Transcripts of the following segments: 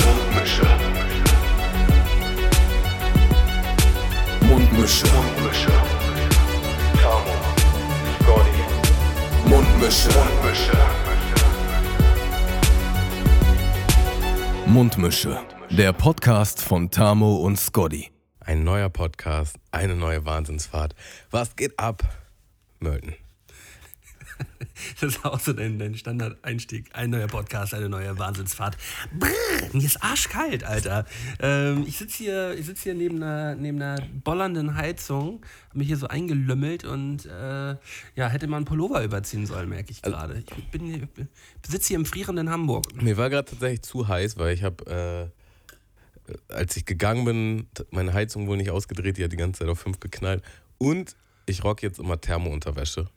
Mundmische. Mundmische. Mundmische. Mundmische. Tamo. Scotty. Mundmische. Mundmische. Mundmische. Der Podcast von Tamo und Scotty. Ein neuer Podcast, eine neue Wahnsinnsfahrt. Was geht ab, Mölten? Das ist auch so dein, dein Standard-Einstieg. Ein neuer Podcast, eine neue Wahnsinnsfahrt. Brrr, mir ist arschkalt, Alter. Ähm, ich sitze hier, ich sitz hier neben, einer, neben einer bollernden Heizung, habe mich hier so eingelümmelt und äh, ja, hätte man einen Pullover überziehen sollen, merke ich gerade. Ich bin, sitze hier im frierenden Hamburg. Mir war gerade tatsächlich zu heiß, weil ich habe, äh, als ich gegangen bin, meine Heizung wohl nicht ausgedreht, die hat die ganze Zeit auf 5 geknallt. Und ich rock jetzt immer Thermounterwäsche.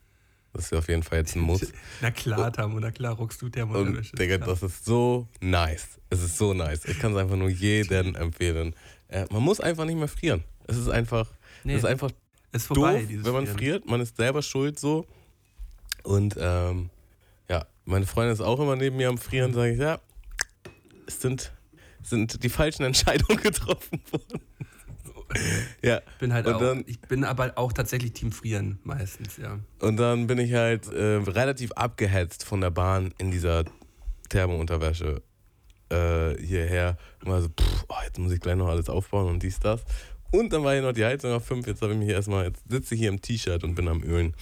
Das ist auf jeden Fall jetzt ein Muss. Na klar, Tamu, na klar, rockst du. Und Digga, das ist so nice. Es ist so nice. Ich kann es einfach nur jedem empfehlen. Äh, man muss einfach nicht mehr frieren. Es ist einfach, Nee, es ist einfach ist vorbei, doof, wenn man Frieren. friert. Man ist selber schuld so. Und ähm, ja, meine Freundin ist auch immer neben mir am Frieren. Sage ich, ja, es sind, sind die falschen Entscheidungen getroffen worden. Ja. bin halt und auch, dann- ich bin aber auch tatsächlich Team Frieren meistens, ja. Und dann bin ich halt äh, relativ abgehetzt von der Bahn in dieser Thermounterwäsche äh, hierher. Und war so, pff, oh, jetzt muss ich gleich noch alles aufbauen und dies, das. Und dann war hier noch die Heizung auf 5. Jetzt habe ich mich erstmal, jetzt sitze ich hier im T-Shirt und bin am Ölen.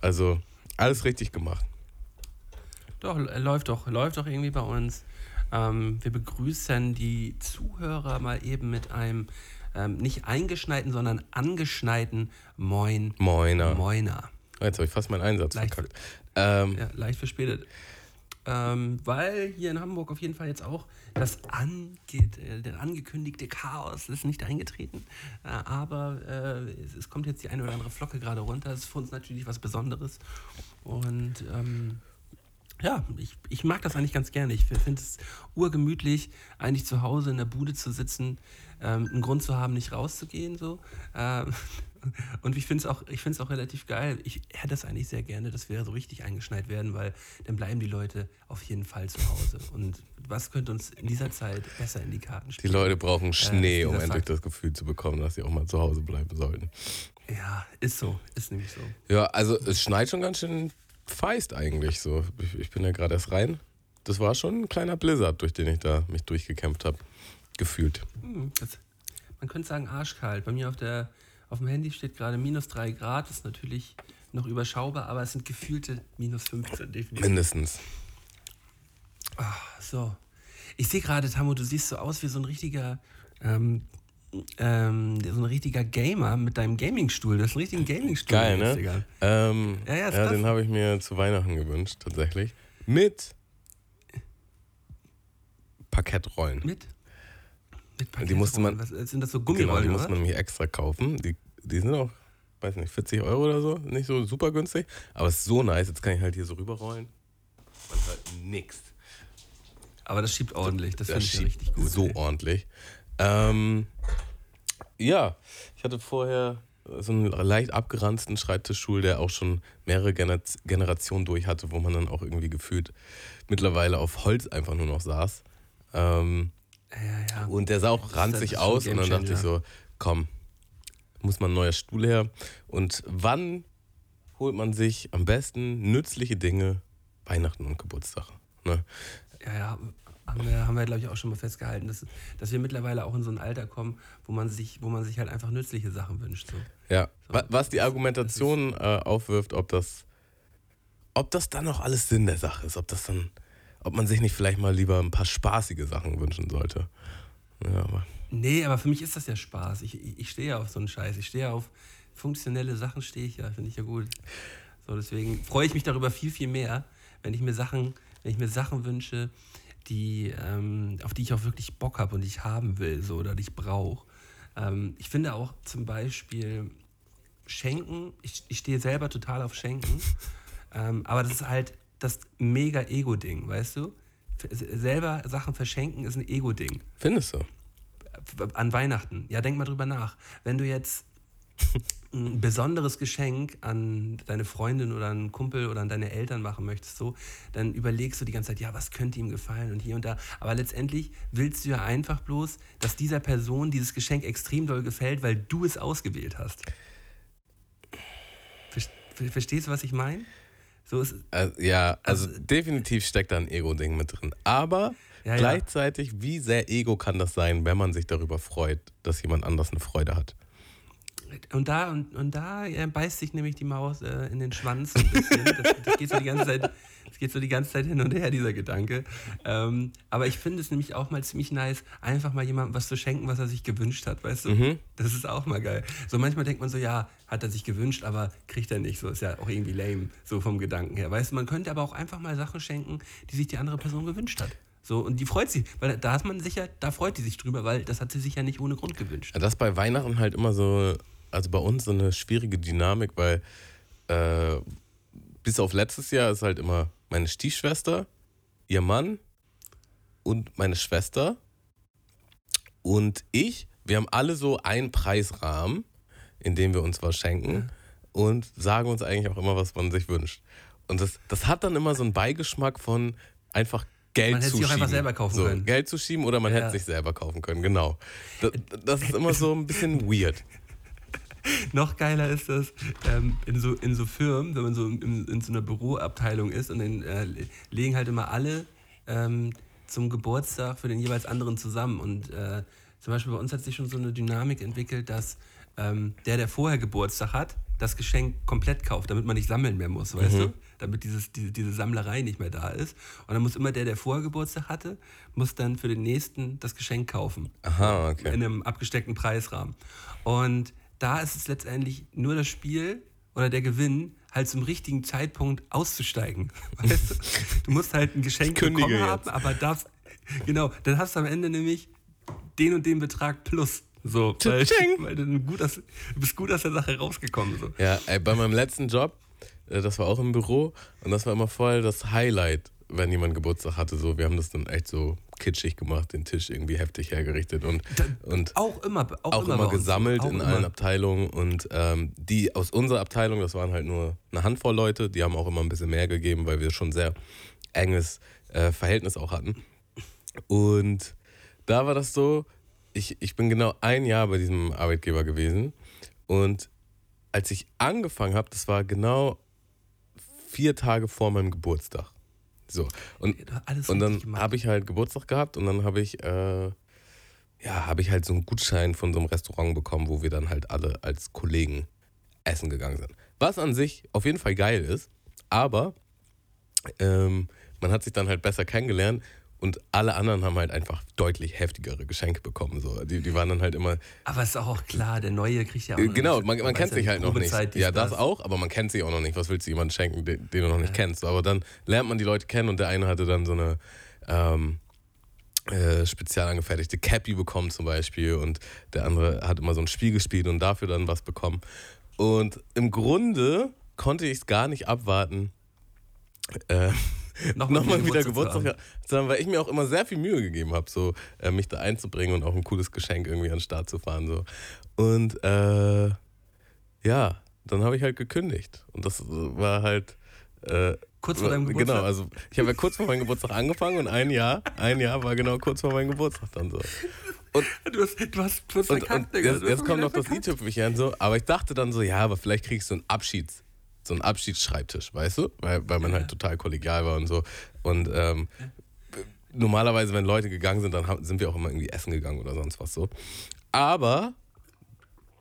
Also alles richtig gemacht. Doch, läuft doch, läuft doch irgendwie bei uns. Ähm, wir begrüßen die Zuhörer mal eben mit einem ähm, nicht eingeschneiten, sondern angeschneiten Moin. Moiner. Moiner. Jetzt habe ich fast meinen Einsatz Leicht- verkackt. Ähm, Ja, leicht verspätet. Ähm, weil hier in Hamburg auf jeden Fall jetzt auch das angeht, äh, der angekündigte Chaos ist nicht eingetreten. Äh, aber äh, es, es kommt jetzt die eine oder andere Flocke gerade runter. Das ist für uns natürlich was Besonderes. Und ähm, ja, ich, ich mag das eigentlich ganz gerne. Ich finde es urgemütlich, eigentlich zu Hause in der Bude zu sitzen, ähm, einen Grund zu haben, nicht rauszugehen. So. Ähm, und ich finde es auch, ich auch relativ geil. Ich hätte das eigentlich sehr gerne, dass wir so richtig eingeschneit werden, weil dann bleiben die Leute auf jeden Fall zu Hause. Und was könnte uns in dieser Zeit besser in die Karten die spielen? Leute brauchen Schnee, dieser um endlich Fakt. das Gefühl zu bekommen, dass sie auch mal zu Hause bleiben sollten. Ja, ist so. Ist nämlich so. Ja, also es schneit schon ganz schön feist eigentlich so. Ich, ich bin ja gerade erst rein. Das war schon ein kleiner Blizzard, durch den ich da mich durchgekämpft habe. Gefühlt. Hm, Das, man könnte sagen arschkalt. Bei mir auf, der, auf dem Handy steht gerade minus 3 Grad. Das ist natürlich noch überschaubar, aber es sind gefühlte minus 15, definitiv. Mindestens. So. Ich sehe gerade, Tamu, du siehst so aus wie so ein richtiger, ähm, ähm, so ein richtiger Gamer mit deinem Gamingstuhl. Du hast einen richtigen Gamingstuhl. Geil, ne? Ähm, Ja, ja, ja, ist den habe ich mir zu Weihnachten gewünscht, tatsächlich. Mit Parkettrollen. Mit? Mit Die musste man- Was, sind das so Genau, Gummirollen, die muss oder? man nämlich extra kaufen. Die, die sind auch, weiß nicht, 40 Euro oder so. Nicht so super günstig. Aber es ist so nice. Jetzt kann ich halt hier so rüberrollen. Man hört nix. Aber das schiebt ordentlich. Das Das finde ich ja richtig gut. so ey. ordentlich. Ähm, ja, ich hatte vorher so einen leicht abgeranzten Schreibtischstuhl, der auch schon mehrere Gener Generationen durch hatte, wo man dann auch irgendwie gefühlt mittlerweile auf Holz einfach nur noch saß. Ähm, Ja, ja. und der sah auch ranzig aus und dann dachte ich so, komm, muss man ein neuer Stuhl her. Und wann holt man sich am besten nützliche Dinge? Weihnachten und Geburtstag. Ne? Ja, ja, haben wir, haben wir glaube ich, auch schon mal festgehalten, dass, dass wir mittlerweile auch in so ein Alter kommen, wo man sich, wo man sich halt einfach nützliche Sachen wünscht. So. Ja, So, wa- was die Argumentation äh, aufwirft, ob das, ob das dann noch alles Sinn der Sache ist, ob das dann, ob man sich nicht vielleicht mal lieber ein paar spaßige Sachen wünschen sollte. Ja, aber Nee, aber für mich ist das ja Spaß. Ich, ich, ich stehe ja auf so einen Scheiß. Ich stehe auf funktionelle Sachen, stehe ich ja, finde ich ja gut. So, deswegen freue ich mich darüber viel, viel mehr, wenn ich mir Sachen, wenn ich mir Sachen wünsche, die, ähm, auf die ich auch wirklich Bock habe und die ich haben will, so oder die ich brauche. Ähm, ich finde auch zum Beispiel Schenken, ich, ich stehe selber total auf Schenken, ähm, aber das ist halt das mega Ego-Ding, weißt du? Selber Sachen verschenken ist ein Ego-Ding findest du? an Weihnachten. Ja, denk mal drüber nach. Wenn du jetzt ein besonderes Geschenk an deine Freundin oder einen Kumpel oder an deine Eltern machen möchtest, so, dann überlegst du die ganze Zeit, ja, was könnte ihm gefallen und hier und da. Aber letztendlich willst du ja einfach bloß, dass dieser Person dieses Geschenk extrem doll gefällt, weil du es ausgewählt hast. Ver- Verstehst du, was ich meine? So ist, Also, ja, also, definitiv steckt da ein Ego-Ding mit drin. Aber Ja, ja. gleichzeitig, wie sehr Ego kann das sein, wenn man sich darüber freut, dass jemand anders eine Freude hat? Und da, und, und da beißt sich nämlich die Maus äh, in den Schwanz ein bisschen. Das, das, geht so die ganze Zeit, das geht so die ganze Zeit hin und her, dieser Gedanke. Ähm, aber ich finde es nämlich auch mal ziemlich nice, einfach mal jemandem was zu schenken, was er sich gewünscht hat, weißt du? Das ist auch mal geil. So manchmal denkt man so, ja, hat er sich gewünscht, aber kriegt er nicht. So ist ja auch irgendwie lame, so vom Gedanken her. Weißt du, man könnte aber auch einfach mal Sachen schenken, die sich die andere Person gewünscht hat. So, und die freut sich, weil da hat man sicher, da freut die sich drüber, weil das hat sie sich ja nicht ohne Grund gewünscht. Ja, Das ist bei Weihnachten halt immer so, also bei uns so eine schwierige Dynamik, weil äh, bis auf letztes Jahr ist halt immer meine Stiefschwester, ihr Mann und meine Schwester und ich. Wir haben alle so einen Preisrahmen, in dem wir uns was schenken und sagen uns eigentlich auch immer, was man sich wünscht. Und das, das hat dann immer so einen Beigeschmack von einfach Geld Man hätte zu sich auch schieben. einfach selber kaufen so, können. Geld zu schieben oder man Ja. hätte sich selber kaufen können, genau. Das, das ist immer so ein bisschen weird. Noch geiler ist das ähm, in, so, in so Firmen, wenn man so in, in so einer Büroabteilung ist und dann äh, legen halt immer alle ähm, zum Geburtstag für den jeweils anderen zusammen. Und äh, zum Beispiel bei uns hat sich schon so eine Dynamik entwickelt, dass ähm, der, der vorher Geburtstag hat, das Geschenk komplett kauft, damit man nicht sammeln mehr muss, weißt du? Damit dieses, diese, diese Sammlerei nicht mehr da ist. Und dann muss immer der, der vorher Geburtstag hatte, muss dann für den nächsten das Geschenk kaufen Aha, okay. in einem abgesteckten Preisrahmen. Und da ist es letztendlich nur das Spiel oder der Gewinn, halt zum richtigen Zeitpunkt auszusteigen. Weißt du? du musst halt ein Geschenk bekommen jetzt. haben, aber darfst, genau, dann hast du am Ende nämlich den und den Betrag plus. So, weil, weil du, gut aus, du bist gut aus der Sache rausgekommen. So. Ja, ey, bei meinem letzten Job, äh, das war auch im Büro und das war immer voll das Highlight, wenn jemand Geburtstag hatte. So, wir haben das dann echt so kitschig gemacht, den Tisch irgendwie heftig hergerichtet und, und Auch immer, auch, auch immer, immer gesammelt Auch in immer. allen Abteilungen und ähm, die aus unserer Abteilung, das waren halt nur eine Handvoll Leute, die haben auch immer ein bisschen mehr gegeben, weil wir schon sehr enges äh, Verhältnis auch hatten. Und da war das so, ich, ich bin genau ein Jahr bei diesem Arbeitgeber gewesen und als ich angefangen habe, das war genau vier Tage vor meinem Geburtstag. So. Und und dann habe ich halt Geburtstag gehabt und dann habe ich, äh, ja, habe ich halt so einen Gutschein von so einem Restaurant bekommen, wo wir dann halt alle als Kollegen essen gegangen sind. Was an sich auf jeden Fall geil ist, aber ähm, man hat sich dann halt besser kennengelernt und alle anderen haben halt einfach deutlich heftigere Geschenke bekommen. So. Die, die waren dann halt immer, Aber ist auch klar, der Neue kriegt ja auch äh, genau, man, man kennt ja sich halt noch nicht. Ja, das auch, aber man kennt sich auch noch nicht. Was willst du jemandem schenken, den, den du noch nicht kennst? So, Aber dann lernt man die Leute kennen und der eine hatte dann so eine ähm, äh, spezial angefertigte Cappy bekommen zum Beispiel und der andere hat immer so ein Spiel gespielt und dafür dann was bekommen. Und im Grunde konnte ich es gar nicht abwarten, äh, Nochmal nochmal wieder Geburtstag zu Geburtstag, sondern weil ich mir auch immer sehr viel Mühe gegeben habe, so äh, mich da einzubringen und auch ein cooles Geschenk irgendwie an den Start zu fahren. So. Und äh, ja, dann habe ich halt gekündigt. Und das war halt. Äh, Kurz vor deinem Geburtstag? Genau, also ich habe ja kurz vor meinem Geburtstag angefangen und ein Jahr, ein Jahr war genau kurz vor meinem Geburtstag dann so. Du hast, du hast, du hast Und, verkackt, und Digga. jetzt, jetzt kommt noch das i-Tüpfelchen so, aber ich dachte dann so, ja, aber vielleicht kriegst du einen Abschieds, so einen Abschiedsschreibtisch, weißt du? Weil, weil man halt total kollegial war und so. Und ähm, normalerweise, wenn Leute gegangen sind, dann haben, sind wir auch immer irgendwie essen gegangen oder sonst was so. Aber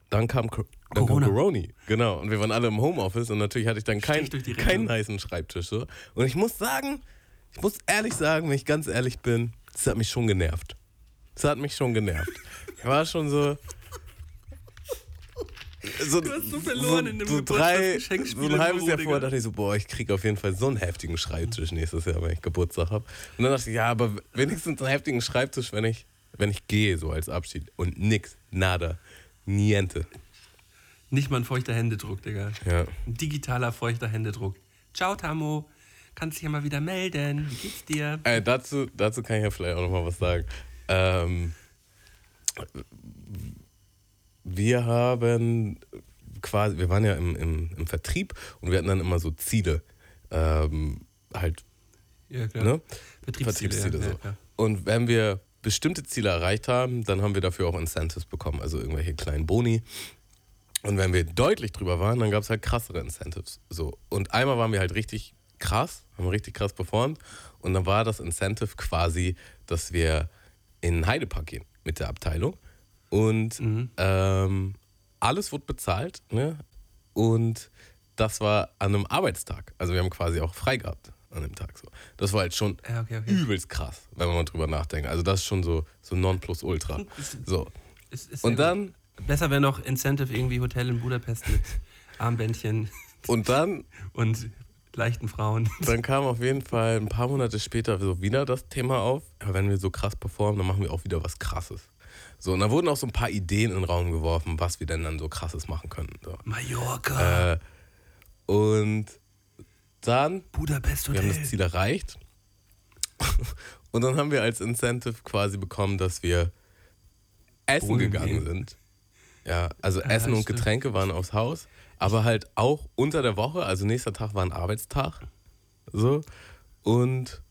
dann kam, dann Corona. kam Coroni, genau. Und wir waren alle im Homeoffice und natürlich hatte ich dann keinen Rechnung. niceen Schreibtisch. So. Und ich muss sagen, ich muss ehrlich sagen, wenn ich ganz ehrlich bin, das hat mich schon genervt. Das hat mich schon genervt. Ich war schon so. So, Du hast so verloren in dem so drei, so ein halbes Jahr vorher dachte ich so, boah, ich krieg auf jeden Fall so einen heftigen Schreibtisch nächstes Jahr, wenn ich Geburtstag habe. Und dann dachte ich, ja, aber wenigstens einen heftigen Schreibtisch, wenn ich, wenn ich gehe, so als Abschied. Und nix, nada, niente. Nicht mal ein feuchter Händedruck, Digga. Ja. Ein digitaler feuchter Händedruck. Ciao, Tamo. Kannst dich ja mal wieder melden. Wie geht's dir? Äh, dazu, dazu kann ich ja vielleicht auch noch mal was sagen. Ähm, wir haben quasi, wir waren ja im, im, im Vertrieb und wir hatten dann immer so Ziele. Ähm, halt, Ja, klar. ne? Vertriebsziele. Vertriebsziele ja, so. ja. Und wenn wir bestimmte Ziele erreicht haben, dann haben wir dafür auch Incentives bekommen, also irgendwelche kleinen Boni. Und wenn wir deutlich drüber waren, dann gab es halt krassere Incentives. So. Und einmal waren wir halt richtig krass, haben richtig krass performt. Und dann war das Incentive quasi, dass wir in den Heidepark gehen mit der Abteilung. Und Mhm. ähm, alles wurde bezahlt. Ne? Und das war an einem Arbeitstag. Also wir haben quasi auch frei gehabt an dem Tag. So. Das war halt schon Ja, okay, okay. übelst krass, wenn man mal drüber nachdenkt. Also das ist schon so, so Nonplusultra. So. Ist, ist Und dann, gut. Besser wäre noch Incentive irgendwie Hotel in Budapest mit Armbändchen und dann, und leichten Frauen. dann kam auf jeden Fall ein paar Monate später so wieder das Thema auf. Ja, wenn wir so krass performen, dann machen wir auch wieder was Krasses. So, und da wurden auch so ein paar Ideen in den Raum geworfen, was wir denn dann so krasses machen können. So. Mallorca, Äh, und dann Budapest Wir haben Hotel. das Ziel erreicht. Und dann haben wir als Incentive quasi bekommen, dass wir essen Bowlen gegangen gehen. sind. Ja, also Ja, Essen und stimmt. Getränke waren aufs Haus, aber halt auch unter der Woche, also nächster Tag war ein Arbeitstag. So. Und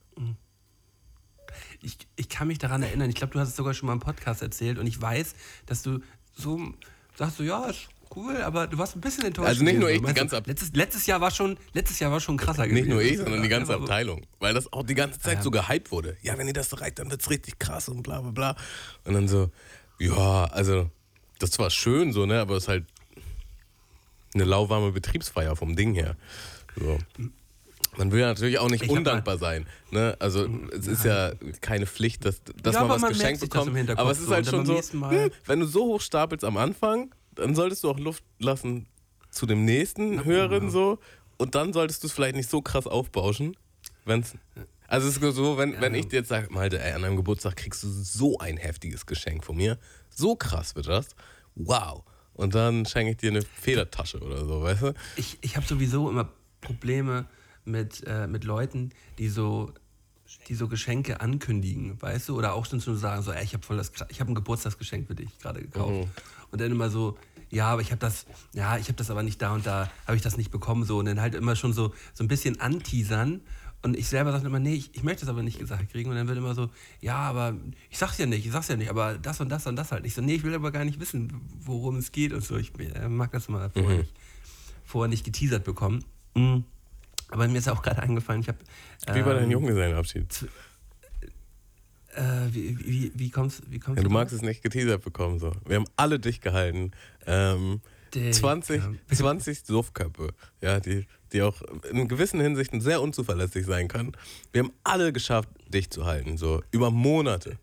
Ich, ich kann mich daran erinnern, ich glaube, du hast es sogar schon mal im Podcast erzählt und ich weiß, dass du so sagst, so, ja, ist cool, aber du warst ein bisschen enttäuscht. Also nicht nur ich, die du, ganze Ab- letztes, letztes Jahr war schon, letztes Jahr war schon krasser gewesen. nicht nur ich, sondern die ganze Abteilung. Weil das auch die ganze Zeit Ja. so gehypt wurde. Ja, wenn ihr das erreicht, dann wird's richtig krass und bla bla bla. Und dann so, ja, also, das zwar schön so, ne, aber es ist halt eine lauwarme Betriebsfeier vom Ding her. So. Man will ja natürlich auch nicht Ich undankbar sein. Ne? Also es ist ja keine Pflicht, dass, dass Ja, man was man geschenkt bekommt. aber es ist halt schon so, hm, wenn du so hoch stapelst am Anfang, dann solltest du auch Luft lassen zu dem nächsten höheren so. Und dann solltest du es vielleicht nicht so krass aufbauschen. Wenn's, also es ist so, wenn, wenn ich dir jetzt sage, Malte, ey, an deinem Geburtstag kriegst du so ein heftiges Geschenk von mir. So krass wird das. Wow. Und dann schenke ich dir eine Federtasche oder so, weißt du? Ich, ich habe sowieso immer Probleme mit, äh, mit Leuten, die so, die so Geschenke ankündigen, weißt du? Oder auch schon zu sagen, so, ey, ich habe voll das, ich habe ein Geburtstagsgeschenk für dich gerade gekauft. Und dann immer so, ja, aber ich habe das, ja, ich habe das aber nicht da und da, habe ich das nicht bekommen, so. Und dann halt immer schon so, so ein bisschen anteasern. Und ich selber sage immer, nee, ich, ich möchte das aber nicht gesagt kriegen. Und dann wird immer so, ja, aber ich sag's ja nicht, ich sag's ja nicht, aber das und das und das halt nicht. So, nee, ich will aber gar nicht wissen, worum es geht und so. Ich äh, mag das mal vorher, nicht, vorher nicht geteasert bekommen. Mhm. Aber mir ist auch gerade eingefallen, ich habe. Wie war dein ähm, Junggesellenabschied? Äh, wie, wie, wie kommst, wie kommst Ja, du drauf? magst es nicht geteasert bekommen. So. Wir haben alle dicht gehalten. Ähm, Digga. 20, 20 Suffköpfe, ja, die, die auch in gewissen Hinsichten sehr unzuverlässig sein können. Wir haben alle geschafft, dicht zu halten. So über Monate.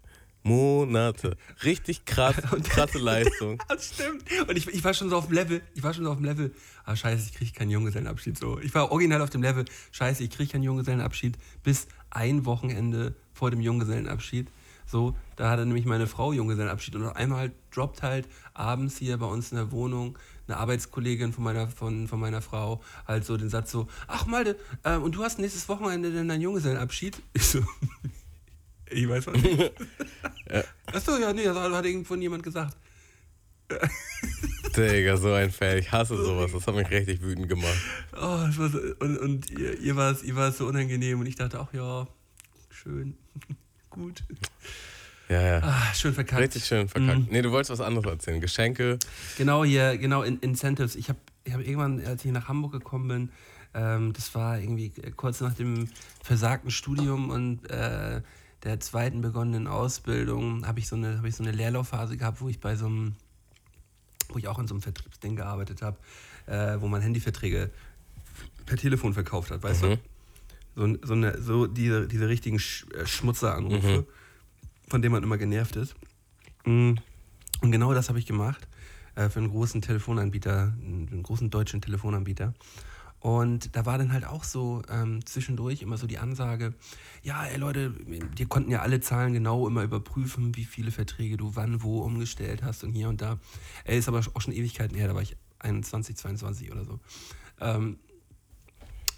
Monate. Richtig krass, krasse Leistung. Das stimmt. Und ich, ich war schon so auf dem Level, ich war schon so auf dem Level, ah scheiße, ich kriege keinen Junggesellenabschied. So. Ich war original auf dem Level, scheiße, ich kriege keinen Junggesellenabschied bis ein Wochenende vor dem Junggesellenabschied. So, da hatte nämlich meine Frau Junggesellenabschied und auf einmal droppt halt abends hier bei uns in der Wohnung eine Arbeitskollegin von meiner, von, von meiner Frau halt so den Satz so, ach Malte, äh, und du hast nächstes Wochenende denn deinen Junggesellenabschied? Ich so, ich weiß was nicht. Achso, ja, nee, das hat irgendwo jemand gesagt. Digga, so ein Fan. Ich hasse sowas. Das hat mich richtig wütend gemacht. Oh, das war so, und, und ihr, ihr war es ihr war's so unangenehm und ich dachte, ach ja, schön, gut. Ja, ja. Ah, schön verkackt. Richtig schön verkackt. Nee, du wolltest was anderes erzählen. Geschenke. Genau hier, genau, in, Incentives. Ich habe ich hab irgendwann, als ich nach Hamburg gekommen bin, ähm, das war irgendwie kurz nach dem versagten Studium und äh, der zweiten begonnenen Ausbildung, habe ich, so eine- hab ich so eine Leerlaufphase gehabt, wo ich bei so einem, wo ich auch in so einem Vertriebsding gearbeitet habe, äh, wo man Handyverträge per Telefon verkauft hat, weißt Mhm. du? So, so, eine, so diese, diese richtigen Sch äh, Schmutzeranrufe, von denen man immer genervt ist. Mm. Und genau das habe ich gemacht äh, für einen großen Telefonanbieter, einen großen deutschen Telefonanbieter. Und da war dann halt auch so ähm, zwischendurch immer so die Ansage, ja, ey Leute, die konnten ja alle Zahlen genau immer überprüfen, wie viele Verträge du wann, wo umgestellt hast und hier und da. Ey, ist aber auch schon Ewigkeiten her, da war ich 21, 22 oder so. Ähm,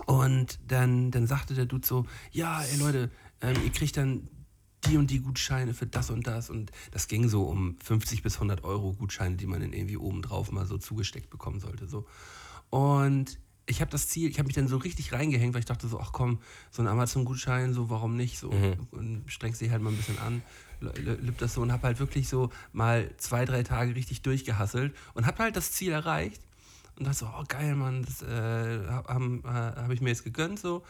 und dann, dann sagte der Dude so, ja, ey Leute, ähm, ihr kriegt dann die und die Gutscheine für das und das. Und das ging so um 50 bis 100 Euro Gutscheine, die man dann irgendwie obendrauf mal so zugesteckt bekommen sollte. So. Und ich habe das Ziel, ich habe mich dann so richtig reingehängt, weil ich dachte so, ach komm, so ein Amazon-Gutschein, so warum nicht? So Mhm. und strengst dich halt mal ein bisschen an, lübt das so und habe halt wirklich so mal zwei, drei Tage richtig durchgehasselt und habe halt das Ziel erreicht und dachte so, oh geil, Mann, das äh, habe äh, hab ich mir jetzt gegönnt so.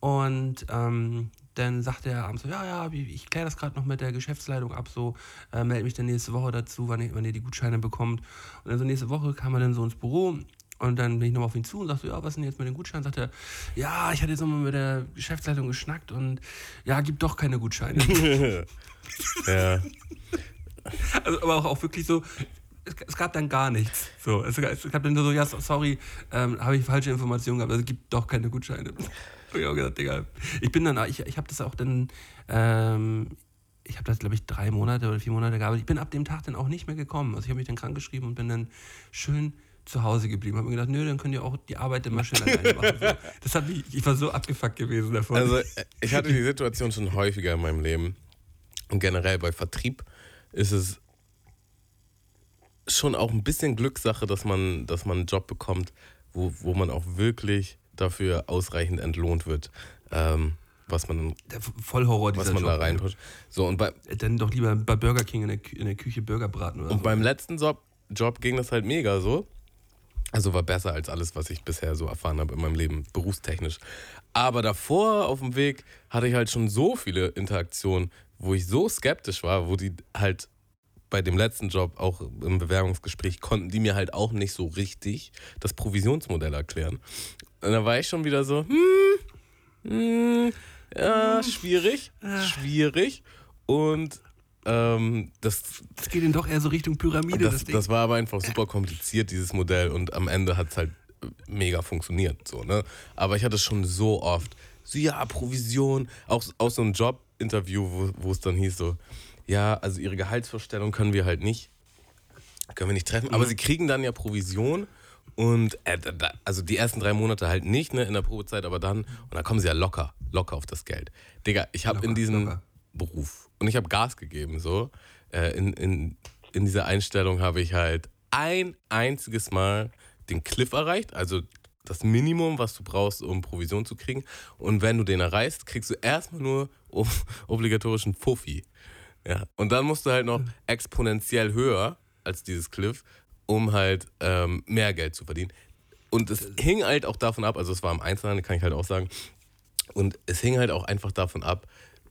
Und ähm, dann sagte er abends so, ja, ja, ich, ich kläre das gerade noch mit der Geschäftsleitung ab, so, äh, melde mich dann nächste Woche dazu, wann, ich, wann ihr die Gutscheine bekommt. Und dann so nächste Woche kam er dann so ins Büro und dann bin ich nochmal auf ihn zu und sagte, ja, was ist denn jetzt mit den Gutscheinen? Sagt er, ja, ich hatte jetzt nochmal mit der Geschäftsleitung geschnackt und ja, gibt doch keine Gutscheine. Ja. also, aber auch, auch wirklich so, es, gab dann gar nichts. So, es, gab dann nur so, ja, so- sorry, ähm, habe ich falsche Informationen gehabt, also es gibt doch keine Gutscheine. Hab ich auch gesagt, Digga. Ich bin dann, ich, ich habe das auch dann, ähm, ich habe das, glaube ich, drei Monate oder vier Monate gearbeitet. Ich bin ab dem Tag dann auch nicht mehr gekommen. Also ich habe mich dann krankgeschrieben und bin dann schön zu Hause geblieben. Habe mir gedacht, nö, dann könnt ihr auch die Arbeit immer schön alleine machen. So. Das hat mich, ich war so abgefuckt gewesen davon. Also, äh, ich hatte die Situation schon häufiger in meinem Leben. Und generell bei Vertrieb ist es schon auch ein bisschen Glückssache, dass man, dass man einen Job bekommt, wo, wo man auch wirklich dafür ausreichend entlohnt wird, ähm, was man, der Vollhorror dieser was man Job, da reinpusht. So, und bei, Dann doch lieber bei Burger King in der, Kü in der Küche Burger braten oder Und so. beim letzten Job, Job ging das halt mega so. Also war besser als alles, was ich bisher so erfahren habe in meinem Leben, berufstechnisch. Aber davor auf dem Weg hatte ich halt schon so viele Interaktionen, wo ich so skeptisch war, wo die halt bei dem letzten Job, auch im Bewerbungsgespräch, konnten die mir halt auch nicht so richtig das Provisionsmodell erklären. Und da war ich schon wieder so, hm, hm, ja, schwierig, schwierig. Und ähm, das, Das geht dann doch eher so Richtung Pyramide, das, das, Ding. das war aber einfach super kompliziert, dieses Modell. Und am Ende hat es halt mega funktioniert. So, ne? Aber ich hatte es schon so oft. So, ja, Provision. Auch aus so einem Jobinterview, wo, es dann hieß so, ja, also ihre Gehaltsvorstellung können wir halt nicht, können wir nicht treffen. Aber sie kriegen dann ja Provision. Und äh, da- also die ersten drei Monate halt nicht, ne, in der Probezeit, aber dann, und dann kommen sie ja locker, locker auf das Geld. Digga, ich habe in diesem locker. Beruf und ich habe Gas gegeben, so. Äh, in, in, in dieser Einstellung habe ich halt ein einziges Mal den Cliff erreicht, also das Minimum, was du brauchst, um Provision zu kriegen. Und wenn du den erreichst, kriegst du erstmal nur ob- obligatorischen Fuffi. Ja. Und dann musst du halt noch exponentiell höher als dieses Cliff, um halt ähm, mehr Geld zu verdienen. Und es hing halt auch davon ab, also es war im Einzelhandel, kann ich halt auch sagen, und es hing halt auch einfach davon ab,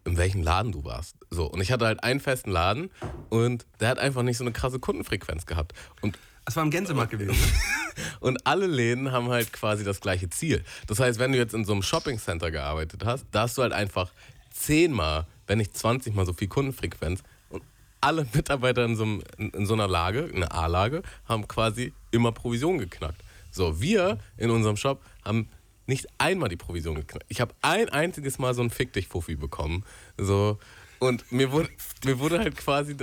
in welchem Laden du warst. So, und ich hatte halt einen festen Laden und der hat einfach nicht so eine krasse Kundenfrequenz gehabt. Und Das war im Gänsemarkt gewesen. Und alle Läden haben halt quasi das gleiche Ziel. Das heißt, wenn du jetzt in so einem Shoppingcenter gearbeitet hast, da hast du halt einfach zehnmal, wenn nicht 20 mal so viel Kundenfrequenz. Und alle Mitarbeiter in so, einem, in, in so einer Lage, eine A-Lage, haben quasi immer Provision geknackt. So, wir in unserem Shop haben nicht einmal die Provision geknackt. Ich habe ein einziges Mal so ein Fick dich Fuffi bekommen. So, und mir wurde, mir wurde halt quasi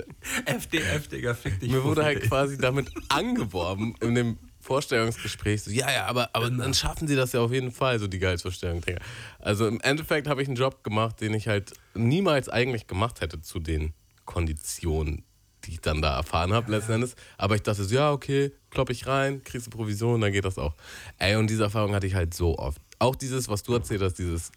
FDF, Digga, fick dich. mir wurde halt quasi damit angeworben in dem Vorstellungsgespräch. So, ja, ja, aber, aber dann schaffen sie das ja auf jeden Fall, so die Gehaltsvorstellung. Digga. Also im Endeffekt habe ich einen Job gemacht, den ich halt niemals eigentlich gemacht hätte zu den Konditionen, die ich dann da erfahren habe, letzten Endes. Aber ich dachte so, ja, okay, klopp ich rein, kriegst du Provision, dann geht das auch. Ey, und diese Erfahrung hatte ich halt so oft. Auch dieses, was du erzählt hast, dieses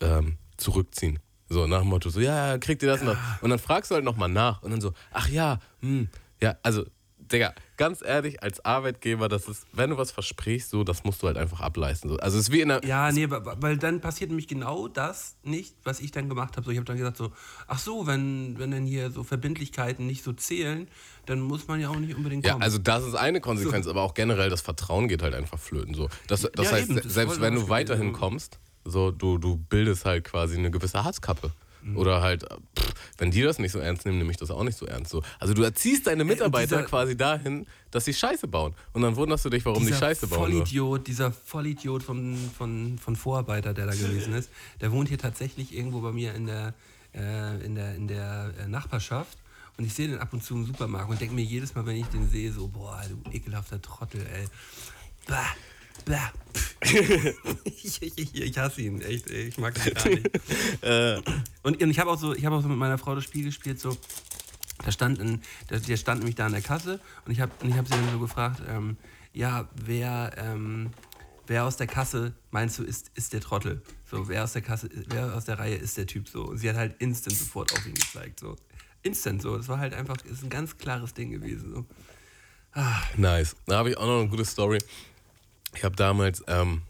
ähm, Zurückziehen. So nach dem Motto, so, ja, kriegt ihr das und das. Und dann fragst du halt nochmal nach und dann so, ach ja, hm, ja, also, Digga, ganz ehrlich, als Arbeitgeber, das ist, wenn du was versprichst, so, das musst du halt einfach ableisten. So. Also es ist wie in einer. Ja, nee, weil dann passiert nämlich genau das nicht, was ich dann gemacht habe. So, ich habe dann gesagt so, ach so, wenn, wenn dann hier so Verbindlichkeiten nicht so zählen, dann muss man ja auch nicht unbedingt Ja, kommen. also das ist eine Konsequenz, aber auch generell das Vertrauen geht halt einfach flöten. So. Das, das Ja, heißt, eben, das selbst wenn du weiterhin sagen. kommst, so, du, du bildest halt quasi eine gewisse Harzkappe. Mhm. Oder halt, pff, wenn die das nicht so ernst nehmen, nehme ich das auch nicht so ernst. So. Also du erziehst deine Mitarbeiter dieser- quasi dahin, dass sie Scheiße bauen. Und dann wunderst du dich, warum die Scheiße bauen. Vollidiot, dieser Vollidiot von, von, von Vorarbeiter, der da gewesen ist, der wohnt hier tatsächlich irgendwo bei mir in der, äh, in der, in der äh, Nachbarschaft. Und ich sehe den ab und zu im Supermarkt und denke mir jedes Mal, wenn ich den sehe, so, boah, du ekelhafter Trottel, ey. Bah. Bäh. ich, ich, ich, hasse ihn, echt. Ich mag ihn gar nicht. und, und ich habe auch, so, ich hab auch so mit meiner Frau das Spiel gespielt, so. Da stand, ein, der, der stand nämlich da an der Kasse und ich habe hab sie dann so gefragt, ähm, ja, wer, ähm, wer aus der Kasse meinst du ist, ist der Trottel? So, wer aus der Kasse, wer aus der Reihe ist der Typ so? Und sie hat halt instant sofort auf ihn gezeigt. So. Instant so. Das war halt einfach, ist ein ganz klares Ding gewesen. So. Nice. Da habe ich auch noch eine gute Story. Ich habe damals, ähm,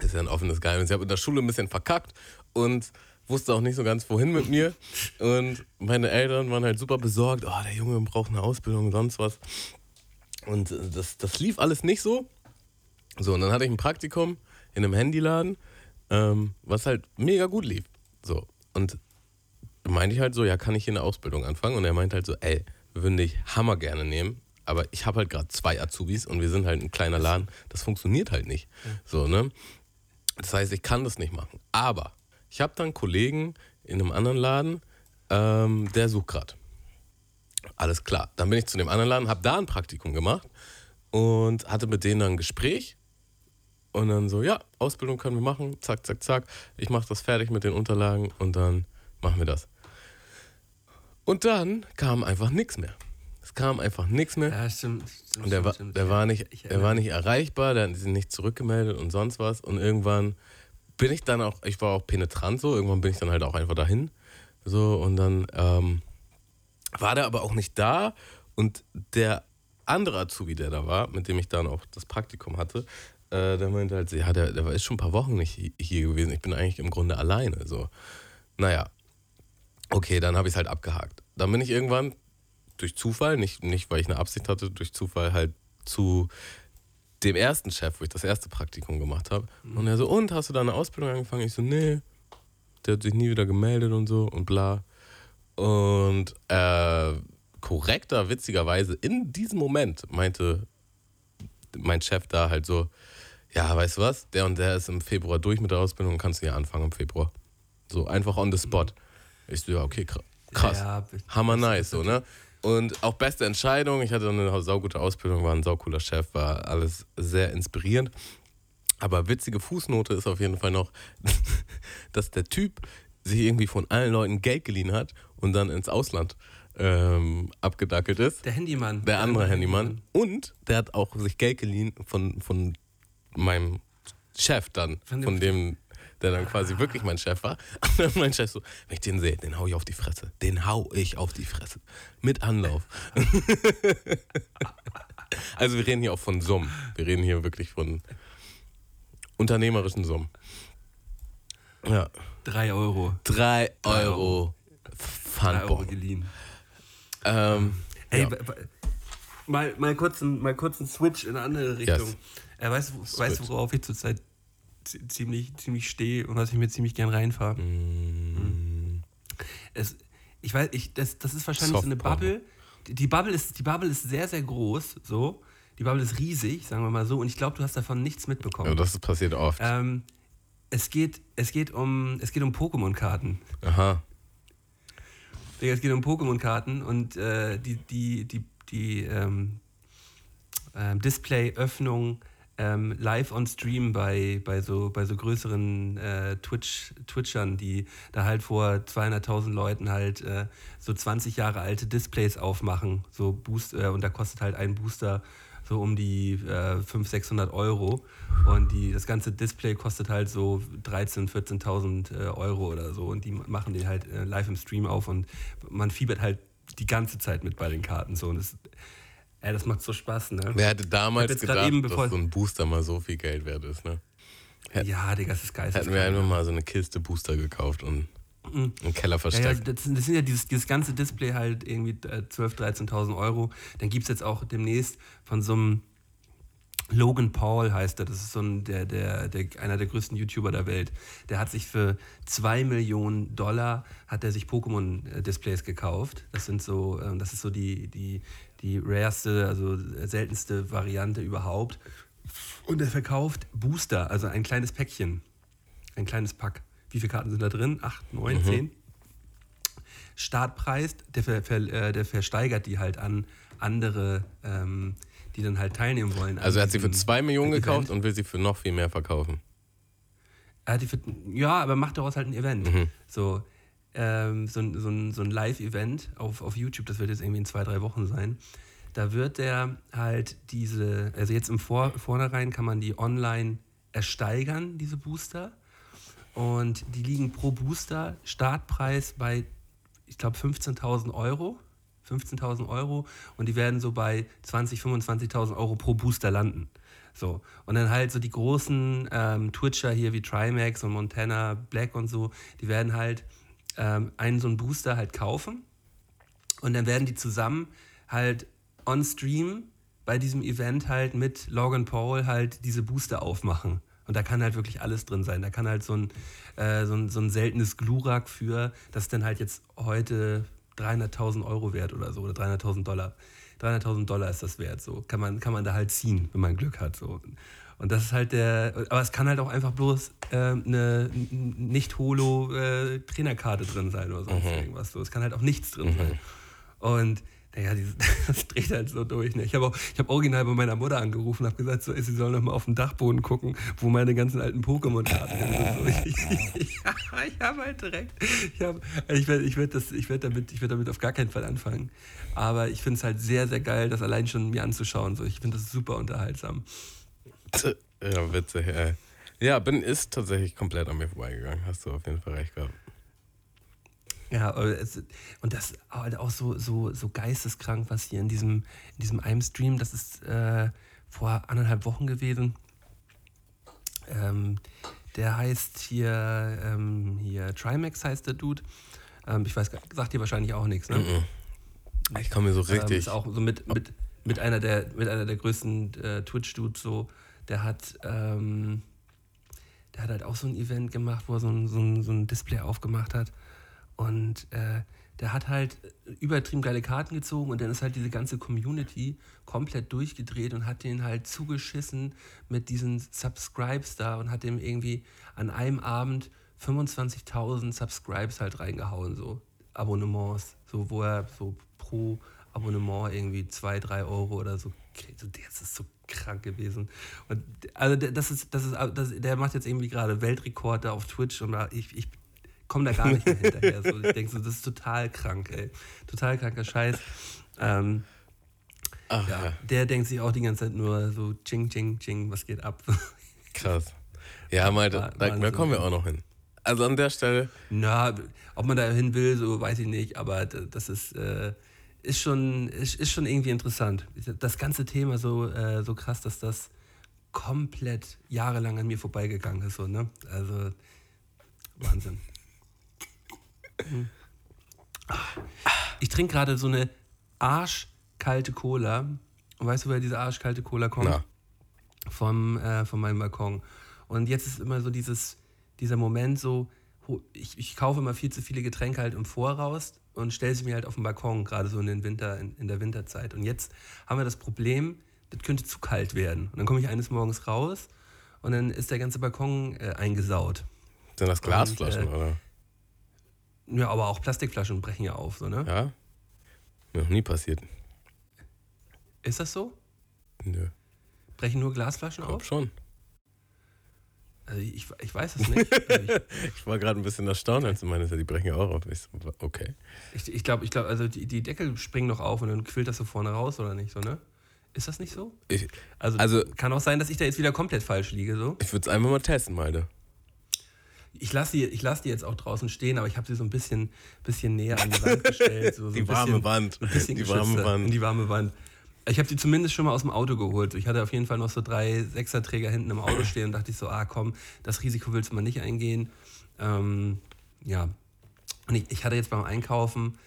ist ja ein offenes Geheimnis, ich habe in der Schule ein bisschen verkackt und wusste auch nicht so ganz, wohin mit mir. Und meine Eltern waren halt super besorgt, oh, der Junge braucht eine Ausbildung und sonst was. Und äh, das, das lief alles nicht so. So, und dann hatte ich ein Praktikum in einem Handyladen, ähm, was halt mega gut lief. So, und meinte ich halt so, ja, kann ich hier eine Ausbildung anfangen? Und er meinte halt so, ey, wir würden dich hammer gerne nehmen, aber ich habe halt gerade zwei Azubis und wir sind halt ein kleiner Laden. Das funktioniert halt nicht. So, ne? Das heißt, ich kann das nicht machen. Aber ich habe dann einen Kollegen in einem anderen Laden, ähm, der sucht gerade. Alles klar. Dann bin ich zu dem anderen Laden, habe da ein Praktikum gemacht und hatte mit denen dann ein Gespräch. Und dann so, ja, Ausbildung können wir machen, zack, zack, zack. Ich mache das fertig mit den Unterlagen und dann machen wir das. Und dann kam einfach nichts mehr. Es kam einfach nichts mehr. Ja, stimmt. stimmt Und der, war, stimmt, der, ja. war nicht, Ich der war nicht erreichbar, der hat sich nicht zurückgemeldet und sonst was. Und irgendwann bin ich dann auch, ich war auch penetrant so, irgendwann bin ich dann halt auch einfach dahin. So, und dann ähm, war der aber auch nicht da. Und der andere Azubi, der da war, mit dem ich dann auch das Praktikum hatte, äh, der meinte halt, ja, der, der ist schon ein paar Wochen nicht hi- hier gewesen. Ich bin eigentlich im Grunde alleine. So. Naja, okay, dann habe ich es halt abgehakt. Dann bin ich irgendwann durch Zufall, nicht, nicht weil ich eine Absicht hatte, durch Zufall halt zu dem ersten Chef, wo ich das erste Praktikum gemacht habe. Und er so, und hast du da eine Ausbildung angefangen? Ich so, nee. Der hat sich nie wieder gemeldet und so und bla. Und äh, korrekter, witzigerweise, in diesem Moment meinte mein Chef da halt so, ja, weißt du was, der und der ist im Februar durch mit der Ausbildung und kannst du ja anfangen im Februar. So einfach on the spot. Ich so, ja, okay, kr- krass. Ja, ja, Hammer nice, so, ne? Und auch beste Entscheidung. Ich hatte eine saugute Ausbildung, war ein saucooler Chef, war alles sehr inspirierend. Aber witzige Fußnote ist auf jeden Fall noch, dass der Typ sich irgendwie von allen Leuten Geld geliehen hat und dann ins Ausland ähm, abgedackelt ist. Der Handymann. Der andere Handymann. Und der hat auch sich Geld geliehen von, von meinem Chef dann, Von von dem- dem, der dann quasi wirklich mein Chef war. Und dann mein Chef so, wenn ich den sehe, den hau ich auf die Fresse. Den hau ich auf die Fresse. Mit Anlauf. also wir reden hier auch von Summen. Wir reden hier wirklich von unternehmerischen Summen. Ja. Drei Euro. Drei Euro. Drei Euro Pfandbon. geliehen. Ähm, Ey, ja. mal, mal, kurz einen, mal kurz einen Switch in eine andere Richtung. Yes. Äh, weißt, du, worauf ich zurzeit ziemlich, ziemlich stehe und was ich mir ziemlich gern reinfahre? Mm, Es, ich weiß, ich, das, das ist wahrscheinlich so eine. Bubble. Die, die Bubble ist, die Bubble ist sehr, sehr groß, so. Die Bubble ist riesig, sagen wir mal so, und ich glaube, du hast davon nichts mitbekommen. ja, das passiert oft. ähm, es geht, es geht um, es geht um Pokémon-Karten. Aha. Es geht um Pokémon-Karten und äh, die, die, die, die ähm, ähm, Display-Öffnung ähm, live on Stream bei, bei, so, bei so größeren äh, Twitch, Twitchern, die da halt vor 200.000 Leuten halt äh, so 20 Jahre alte Displays aufmachen. So Boost, äh, und da kostet halt ein Booster so um die äh, 500, 600 Euro. Und die, das ganze Display kostet halt so 13.000, 14.000 äh, Euro oder so. Und die machen den halt äh, live im Stream auf und man fiebert halt die ganze Zeit mit bei den Karten. So. Und das, ey, das macht so Spaß, ne? Wer hätte damals gedacht, eben, dass so ein Booster mal so viel Geld wert ist, ne? Ja, Digga, das ist geil. Hätten wir einfach mal so eine Kiste Booster gekauft und im Keller Mhm. Ja, ja, versteckt. das, sind- das sind ja dieses, dieses ganze Display halt irgendwie äh, 12.000, 13.000 Euro. Dann gibt es jetzt auch demnächst von so einem Logan Paul heißt er, das ist so ein, der, der, der, einer der größten YouTuber der Welt. Der hat sich für 2 Millionen Dollar hat er sich Pokémon-Displays gekauft. Das sind so, ähm, das ist so die, die, die rareste, also seltenste Variante überhaupt. Und er verkauft Booster, also ein kleines Päckchen. Ein kleines Pack. Wie viele Karten sind da drin? Acht, neun, zehn? Startpreis, der, ver, ver, äh, der versteigert die halt an andere ähm, die dann halt teilnehmen wollen. Also er hat sie für 2 Millionen Event. gekauft und will sie für noch viel mehr verkaufen. Er hat die für, ja, aber macht daraus halt ein Event. Mhm. So, ähm, so, ein- so so ein Live-Event auf, auf YouTube, das wird jetzt irgendwie in zwei, drei Wochen sein. Da wird der halt diese, also jetzt im Vor Vornherein kann man die online ersteigern, diese Booster. Und die liegen pro Booster Startpreis bei, ich glaube, 15.000 Euro. 15.000 Euro und die werden so bei 20.000, 25.000 Euro pro Booster landen. So. Und dann halt so die großen ähm, Twitcher hier wie Trimax und Montana Black und so, die werden halt ähm, einen so einen Booster halt kaufen und dann werden die zusammen halt on Stream bei diesem Event halt mit Logan Paul halt diese Booster aufmachen. Und da kann halt wirklich alles drin sein. Da kann halt so ein, äh, so ein, so ein seltenes Glurak für, das dann halt jetzt heute 300.000 Euro wert oder so, oder 300.000 Dollar. 300.000 Dollar ist das wert, so. Kann man, kann man da halt ziehen, wenn man Glück hat, so. Und das ist halt der, aber es kann halt auch einfach bloß äh, eine Nicht-Holo-Trainerkarte drin sein oder sonst irgendwas. So. Es kann halt auch nichts drin sein. Und naja, das dreht halt so durch. Ne? Ich habe auch, ich habe original bei meiner Mutter angerufen und habe gesagt, so, ey, sie soll noch mal auf den Dachboden gucken, wo meine ganzen alten Pokémon-Karten sind. Ich, ich, ich habe halt direkt, ich, hab, ich werde ich werd das, ich werd damit, ich werd damit auf gar keinen Fall anfangen. Aber ich finde es halt sehr, sehr geil, das allein schon mir anzuschauen. So. Ich finde das super unterhaltsam. Ja, witzig, ey. Ja, bin ist tatsächlich komplett an mir vorbeigegangen. Hast du auf jeden Fall recht gehabt. Ja, und das halt auch so, so, so geisteskrank, was hier in diesem, in diesem einem Stream, das ist äh, vor anderthalb Wochen gewesen. Ähm, der heißt hier, ähm, hier Trimax heißt der Dude. Ähm, ich weiß, gar- sagt dir wahrscheinlich auch nichts, ne? Ich komme mir so Ähm, richtig. ist auch so mit, mit, mit, einer, der, mit einer der größten äh, Twitch-Dudes so. Der hat, ähm, der hat halt auch so ein Event gemacht, wo er so ein, so ein, so ein Display aufgemacht hat. Und äh, der hat halt übertrieben geile Karten gezogen und dann ist halt diese ganze Community komplett durchgedreht und hat den halt zugeschissen mit diesen Subscribes da und hat dem irgendwie an einem Abend 25.000 Subscribes halt reingehauen, so Abonnements, so wo er so pro Abonnement irgendwie 2, 3 Euro oder so kriegt. Das ist so krank gewesen. Und also der- das ist, das ist, das, der macht jetzt irgendwie gerade Weltrekorde auf Twitch und ich, ich komme da gar nicht mehr hinterher. So, ich denke so, das ist total krank, ey. Total kranker Scheiß. Ähm, Ach, ja, ja. der denkt sich auch die ganze Zeit nur so, ching, ching, ching, was geht ab? krass. Ja, mal, da, da, da kommen wir auch noch hin. Also an der Stelle, Na, ob man da hin will, so weiß ich nicht, aber das ist, äh, ist, schon, ist, ist schon irgendwie interessant. Das ganze Thema so, äh, so krass, dass das komplett jahrelang an mir vorbeigegangen ist. So, ne? Also, Wahnsinn. Hm. Ich trinke gerade so eine arschkalte Cola. Und weißt du, woher diese arschkalte Cola kommt? na, vom, äh, von meinem Balkon. Und jetzt ist immer so dieses, dieser Moment so, ich, ich kaufe immer viel zu viele Getränke halt im Voraus und stelle sie mir halt auf den Balkon, gerade so in, den Winter, in, in der Winterzeit. Und jetzt haben wir das Problem, das könnte zu kalt werden. Und dann komme ich eines Morgens raus und dann ist der ganze Balkon äh, eingesaut. sind das Glasflaschen, Und, äh, oder? Ja, aber auch Plastikflaschen brechen ja auf, so, ne? Ja? Noch nie passiert. Ist das so? Nö, Brechen nur Glasflaschen glaub auf? schon. Also ich, ich weiß es nicht. Also ich, war gerade ein bisschen erstaunt, als du meinst, ja, die brechen ja auch auf. Ich so, okay. Ich, ich glaube, ich glaub, also die, die Deckel springen doch auf und dann quillt das so vorne raus, oder nicht so, ne? Ist das nicht so? Ich, Also, Also- kann auch sein, dass ich da jetzt wieder komplett falsch liege, so. ich würde es einfach mal testen, Malte. Ich lasse die, ich lass die jetzt auch draußen stehen, aber ich habe sie so ein bisschen, bisschen näher an die Wand gestellt. So, so Die warme bisschen, Wand. Die warme Wand. In die warme Wand. Ich habe die zumindest schon mal aus dem Auto geholt. Ich hatte auf jeden Fall noch so drei Sechserträger hinten im Auto stehen und dachte ich so, ah komm, das Risiko willst du mal nicht eingehen. Ähm, ja. Und ich, ich hatte jetzt beim Einkaufen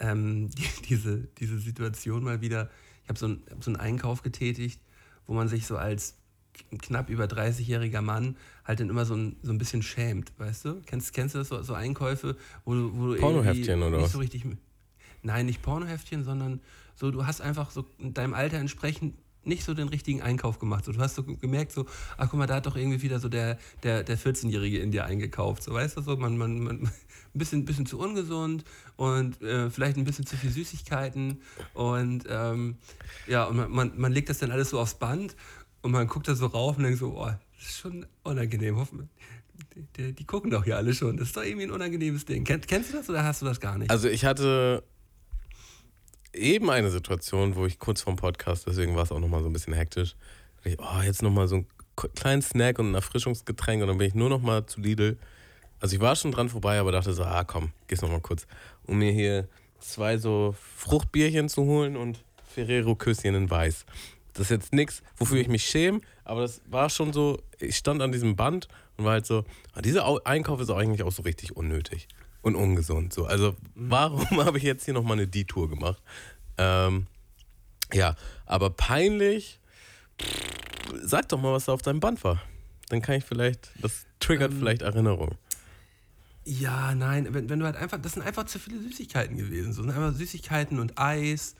ähm, die, diese, diese Situation mal wieder. Ich habe so, ein, hab so einen Einkauf getätigt, wo man sich so als knapp über 30-jähriger Mann halt dann immer so ein, so ein bisschen schämt, weißt du? Kennst, kennst du das, so, so Einkäufe, wo du, wo du Pornoheftchen irgendwie oder nicht was? so richtig... Nein, nicht Pornoheftchen, sondern so, du hast einfach so in deinem Alter entsprechend nicht so den richtigen Einkauf gemacht. So, du hast so gemerkt, so, ach guck mal, da hat doch irgendwie wieder so der, der, der 14-Jährige in dir eingekauft. So, weißt du, so, man, man, man, ein bisschen, bisschen zu ungesund und äh, vielleicht ein bisschen zu viel Süßigkeiten. Und ähm, ja, und man, man, man legt das dann alles so aufs Band und man guckt da so rauf und denkt so, oh, das ist schon unangenehm. Hoffen, die, die, die, gucken doch hier alle schon. Das ist doch irgendwie ein unangenehmes Ding. Kenn, kennst du das oder hast du das gar nicht? Also ich hatte eben eine Situation, wo ich kurz vorm Podcast, deswegen war es auch nochmal so ein bisschen hektisch. Ich, oh, jetzt nochmal so einen kleinen Snack und ein Erfrischungsgetränk und dann bin ich nur nochmal zu Lidl. Also ich war schon dran vorbei, aber dachte so, ah komm, gehst nochmal kurz, um mir hier zwei so Fruchtbierchen zu holen und Ferrero-Küsschen in Weiß. Das ist jetzt nichts, wofür ich mich schäme, aber das war schon so, ich stand an diesem Band und war halt so, ah, dieser Einkauf ist eigentlich auch so richtig unnötig und ungesund. So. Also warum habe ich jetzt hier nochmal eine D-Tour gemacht? Ähm, ja, aber peinlich, sag doch mal, was da auf deinem Band war. Dann kann ich vielleicht, das triggert ähm, vielleicht Erinnerungen. Ja, nein, wenn, wenn du halt einfach, das sind einfach zu viele Süßigkeiten gewesen. So sind einfach Süßigkeiten und Eis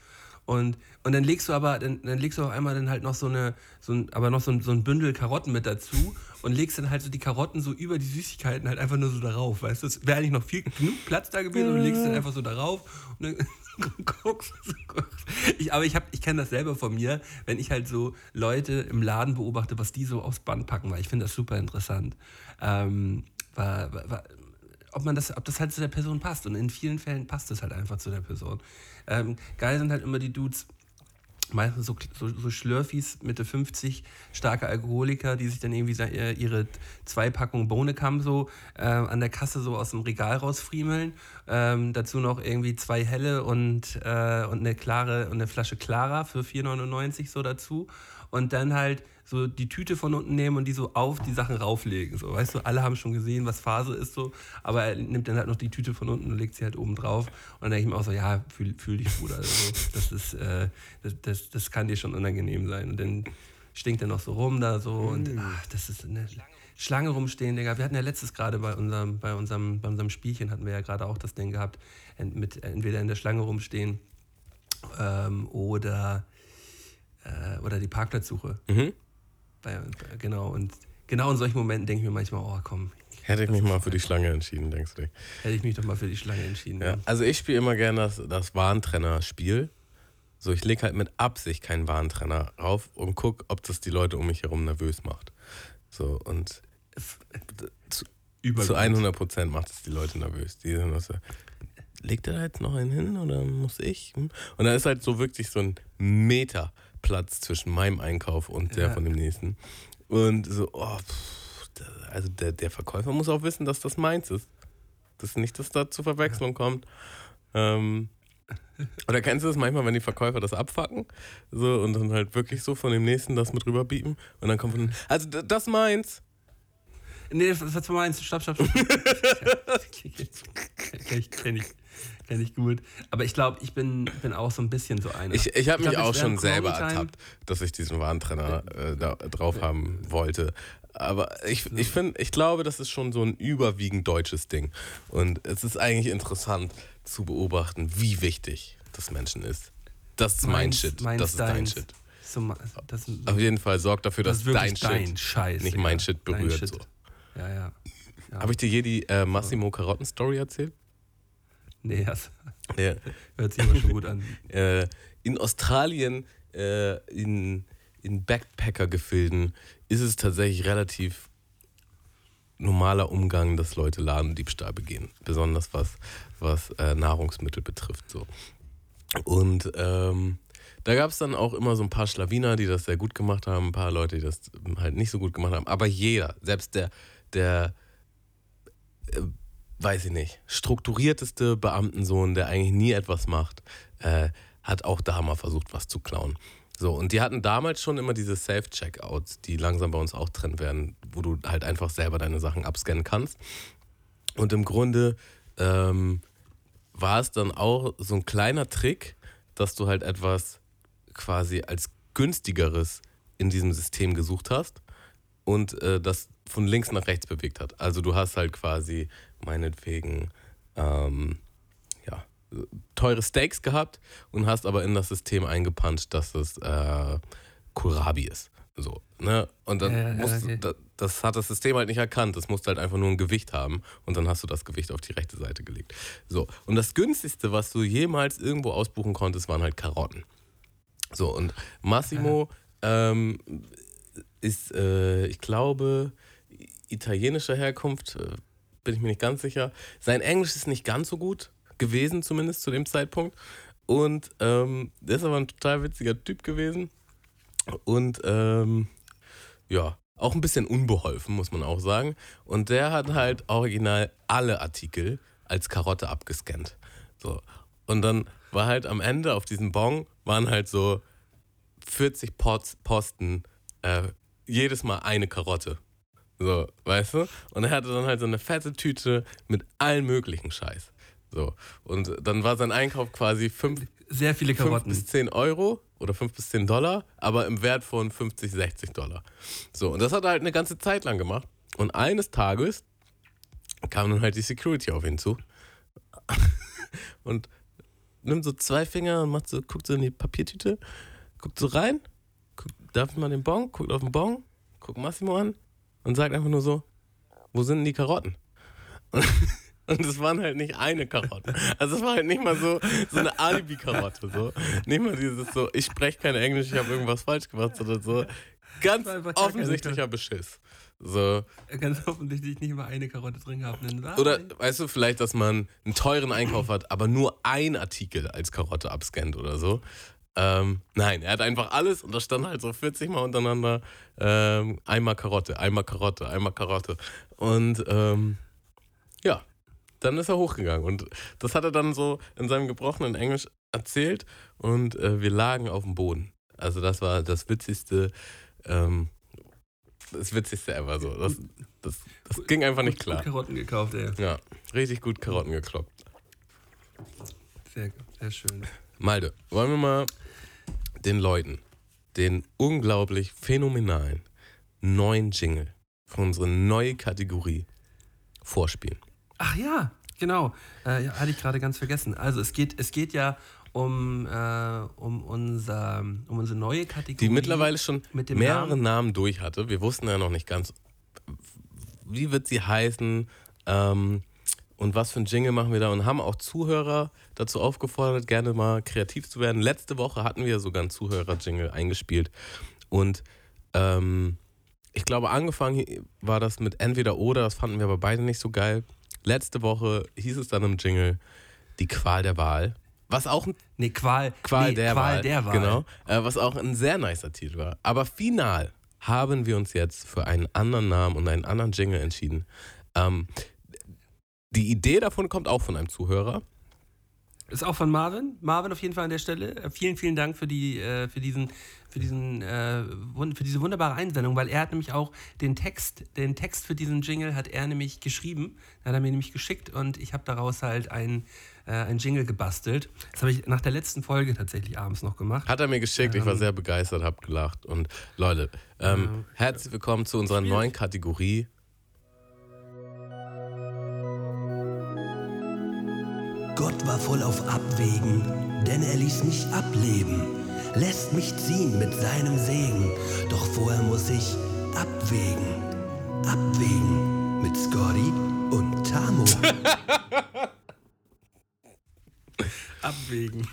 und, und dann legst du aber, dann, dann legst du auch einmal dann halt noch so eine, so ein, aber noch so ein, so ein Bündel Karotten mit dazu und legst dann halt so die Karotten so über die Süßigkeiten halt einfach nur so darauf, weißt du? Es wäre eigentlich noch viel genug Platz da gewesen und du legst dann einfach so darauf und dann guckst, guckst. Ich, aber ich, ich kenne das selber von mir, wenn ich halt so Leute im Laden beobachte, was die so aufs Band packen, weil ich finde das super interessant. Ähm, war, war, ob man das, ob das halt zu der Person passt. Und in vielen Fällen passt es halt einfach zu der Person. Ähm, geil sind halt immer die Dudes, meistens so, so, so Schlürfis, Mitte 50, starke Alkoholiker, die sich dann irgendwie äh, ihre zwei Packungen Bohnenkamm so äh, an der Kasse so aus dem Regal rausfriemeln. Ähm, dazu noch irgendwie zwei helle und, äh, und eine klare und eine Flasche Clara für 4,99 so dazu. Und dann halt so die Tüte von unten nehmen und die so auf die Sachen rauflegen. So, weißt du, alle haben schon gesehen, was Phase ist so, aber er nimmt dann halt noch die Tüte von unten und legt sie halt oben drauf. Und dann denke ich mir auch so, ja, fühl, fühl dich, Bruder. Also, das, ist, äh, das, das, das kann dir schon unangenehm sein. Und dann stinkt er noch so rum da so und mm. ach, das ist eine Schlange rumstehen, Digga. Wir hatten ja letztes gerade bei unserem, bei unserem, bei unserem Spielchen hatten wir ja gerade auch das Ding gehabt, mit entweder in der Schlange rumstehen ähm, oder, äh, oder die Parkplatzsuche. Mhm. Bei, genau, und genau in solchen Momenten denke ich mir manchmal, oh komm. Hätte ich mich mal für die Schlange entschieden, denkst du? Hätte ich mich doch mal für die Schlange entschieden. Ja. Also ich spiele immer gerne das, das Warntrenner-Spiel. So, ich lege halt mit Absicht keinen Warntrenner rauf und gucke, ob das die Leute um mich herum nervös macht. So, und zu, zu 100 Prozent macht es die Leute nervös. Die sind so, legt er da jetzt noch einen hin oder muss ich? Und da ist halt so wirklich so ein Meter Platz zwischen meinem Einkauf und der ja. von dem nächsten. Und so, oh, pff, also der, der Verkäufer muss auch wissen, dass das meins ist. Dass nicht, dass da zur Verwechslung kommt. Ähm, oder kennst du das manchmal, wenn die Verkäufer das abfacken? So, und dann halt wirklich so von dem nächsten das mit rüberbieten und dann kommt von, also das meins. Nee, das war meins. Stopp, stopp, stopp. ich, kenn ich. Kenne ich gut. Aber ich glaube, ich bin, bin auch so ein bisschen so einer. Ich, ich habe mich glaub, auch schon selber ertappt, dass ich diesen Warntrenner äh, da, drauf haben wollte. Aber ich, ich finde, ich glaube, das ist schon so ein überwiegend deutsches Ding. Und es ist eigentlich interessant zu beobachten, wie wichtig das Menschen ist. Das ist mein Shit. Das ist dein Shit. So, das, Auf jeden Fall sorgt dafür, dass das dein, dein Shit nicht mein Shit berührt. Shit. So. Ja, ja. ja. Habe ich dir je die äh, Massimo Karotten-Story erzählt? Nee, das ja. hört sich aber schon gut an. Äh, in Australien, äh, in, in Backpacker-Gefilden, ist es tatsächlich relativ normaler Umgang, dass Leute Ladendiebstahl begehen. Besonders was, was äh, Nahrungsmittel betrifft. So. Und ähm, da gab es dann auch immer so ein paar Schlawiner, die das sehr gut gemacht haben, ein paar Leute, die das halt nicht so gut gemacht haben. Aber jeder, selbst der, der weiß ich nicht, strukturierteste Beamtensohn, der eigentlich nie etwas macht, äh, hat auch da mal versucht, was zu klauen. So, und die hatten damals schon immer diese Self-Checkouts, die langsam bei uns auch drin werden, wo du halt einfach selber deine Sachen abscannen kannst. Und im Grunde ähm, war es dann auch so ein kleiner Trick, dass du halt etwas quasi als günstigeres in diesem System gesucht hast und äh, das von links nach rechts bewegt hat. Also du hast halt quasi meinetwegen ähm, ja, teure Steaks gehabt und hast aber in das System eingepuncht, dass es äh, Kohlrabi ist. So, ne? Und dann Ja, ja, musst okay. du, das, das hat das System halt nicht erkannt. Das musste halt einfach nur ein Gewicht haben und dann hast du das Gewicht auf die rechte Seite gelegt. So, und das günstigste, was du jemals irgendwo ausbuchen konntest, waren halt Karotten. So, und Massimo ähm, ist, äh, ich glaube, italienischer Herkunft, äh, bin ich mir nicht ganz sicher. Sein Englisch ist nicht ganz so gut gewesen, zumindest zu dem Zeitpunkt. Und ähm, der ist aber ein total witziger Typ gewesen. Und ähm, ja, auch ein bisschen unbeholfen, muss man auch sagen. Und der hat halt original alle Artikel als Karotte abgescannt. So. Und dann war halt am Ende auf diesem Bon waren halt so 40 Pots, Posten, äh, jedes Mal eine Karotte. So, weißt du? Und er hatte dann halt so eine fette Tüte mit allen möglichen Scheiß. So. Und dann war sein Einkauf quasi 5 Sehr viele fünf Karotten. bis 10 Euro oder 5 bis 10 Dollar, aber im Wert von 50, 60 Dollar. So, und das hat er halt eine ganze Zeit lang gemacht. Und eines Tages kam dann halt die Security auf ihn zu und nimmt so zwei Finger und macht so, guckt so in die Papiertüte, guckt so rein, guckt, darf ich mal den Bon, guckt auf den Bon, guckt Massimo an und sagt einfach nur so, wo sind denn die Karotten? Und es waren halt nicht eine Karotte. Also es war halt nicht mal so, so eine Alibi-Karotte. So. Nicht mal dieses so, ich spreche kein Englisch, ich habe irgendwas falsch gemacht, sondern so ganz offensichtlicher Beschiss. So. Ganz offensichtlich nicht mal eine Karotte drin gehabt. Oder weißt du, vielleicht, dass man einen teuren Einkauf hat, aber nur ein Artikel als Karotte abscannt oder so. Ähm, nein, er hat einfach alles und da stand halt so 40 Mal untereinander ähm, einmal Karotte, einmal Karotte, einmal Karotte. Und ähm, ja, dann ist er hochgegangen und das hat er dann so in seinem gebrochenen Englisch erzählt und äh, wir lagen auf dem Boden. Also das war das witzigste, ähm, das witzigste ever so. Das, das, das ging einfach nicht Gut klar. Karotten gekauft, ey. Ja, richtig gut Karotten gekloppt. Sehr, sehr schön. Malde, wollen wir mal den Leuten den unglaublich phänomenalen neuen Jingle für unsere neue Kategorie vorspielen? Ach ja, genau. Äh, hatte ich gerade ganz vergessen. Also es geht, es geht ja um, äh, um, unser, um unsere neue Kategorie. Die mittlerweile schon mit mehrere Namen- Namen durch hatte. Wir wussten ja noch nicht ganz, wie wird sie heißen ähm, und was für ein Jingle machen wir da und haben auch Zuhörer dazu aufgefordert, gerne mal kreativ zu werden. Letzte Woche hatten wir sogar einen Zuhörer-Jingle eingespielt und ähm, ich glaube, angefangen war das mit entweder oder, das fanden wir aber beide nicht so geil. Letzte Woche hieß es dann im Jingle die Qual der Wahl. Was auch ein Nee, Qual, Qual, nee, der, Qual Wahl. der Wahl. Genau. Äh, was auch ein sehr nicer Titel war. Aber final haben wir uns jetzt für einen anderen Namen und einen anderen Jingle entschieden. Ähm, die Idee davon kommt auch von einem Zuhörer. Ist auch von Marvin. Marvin auf jeden Fall an der Stelle. Äh, Vielen, vielen Dank für, die, äh, für, diesen, für, diesen, äh, für diese wunderbare Einsendung, weil er hat nämlich auch den Text, den Text für diesen Jingle hat er nämlich geschrieben. Hat er mir nämlich geschickt und ich habe daraus halt ein, äh, ein Jingle gebastelt. Das habe ich nach der letzten Folge tatsächlich abends noch gemacht. Hat er mir geschickt. Ich war Ähm. sehr begeistert, hab gelacht. Und Leute, ähm, herzlich willkommen zu unserer neuen Kategorie. Gott war voll auf Abwägen, denn er ließ mich ableben, lässt mich ziehen mit seinem Segen. Doch vorher muss ich abwägen, abwägen mit Scotty und Tamo. Abwägen.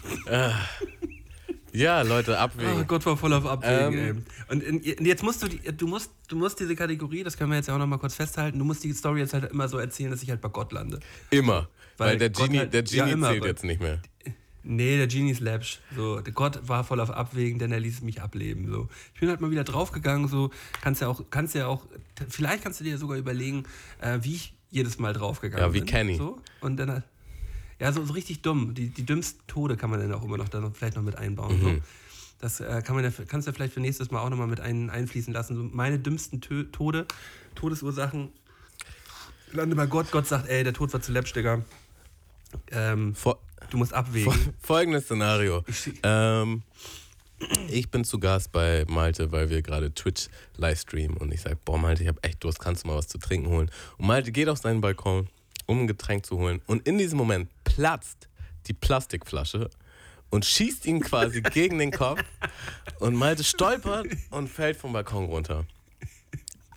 Ja, Leute, Oh abwägen. Gott war voll auf Abwägen, Ähm. ey. Und, in, und jetzt musst du, die, du musst, du musst diese Kategorie, das können wir jetzt ja auch noch mal kurz festhalten, du musst die Story jetzt halt immer so erzählen, dass ich halt bei Gott lande. Immer. Weil, Weil der Genie, halt- der ja, Genie immer, zählt jetzt nicht mehr. Nee, der Genie ist läppsch. So, der Gott war voll auf Abwägen, denn er ließ mich ableben. So. Ich bin halt mal wieder draufgegangen, so, kannst ja auch, kannst ja auch, vielleicht kannst du dir sogar überlegen, äh, wie ich jedes Mal draufgegangen Ja, wie bin. Kenny. So. Und dann halt- ja, so, so richtig dumm. Die, die dümmsten Tode kann man dann auch immer noch dann vielleicht noch mit einbauen. So. Das äh, kann man ja, kannst du ja vielleicht für nächstes Mal auch nochmal mit ein, einfließen lassen. So meine dümmsten Tö Tode, Todesursachen. Lande bei Gott, Gott sagt, ey, der Tod war zu läppsch, Digga. Ähm, Vor, du musst abwägen. Fol- Folgendes Szenario. Ähm, ich bin zu Gast bei Malte, weil wir gerade Twitch livestreamen und ich sage, boah Malte, ich habe echt Durst, kannst du mal was zu trinken holen? Und Malte geht auf seinen Balkon, um ein Getränk zu holen und in diesem Moment platzt die Plastikflasche und schießt ihn quasi gegen den Kopf und Malte stolpert und fällt vom Balkon runter.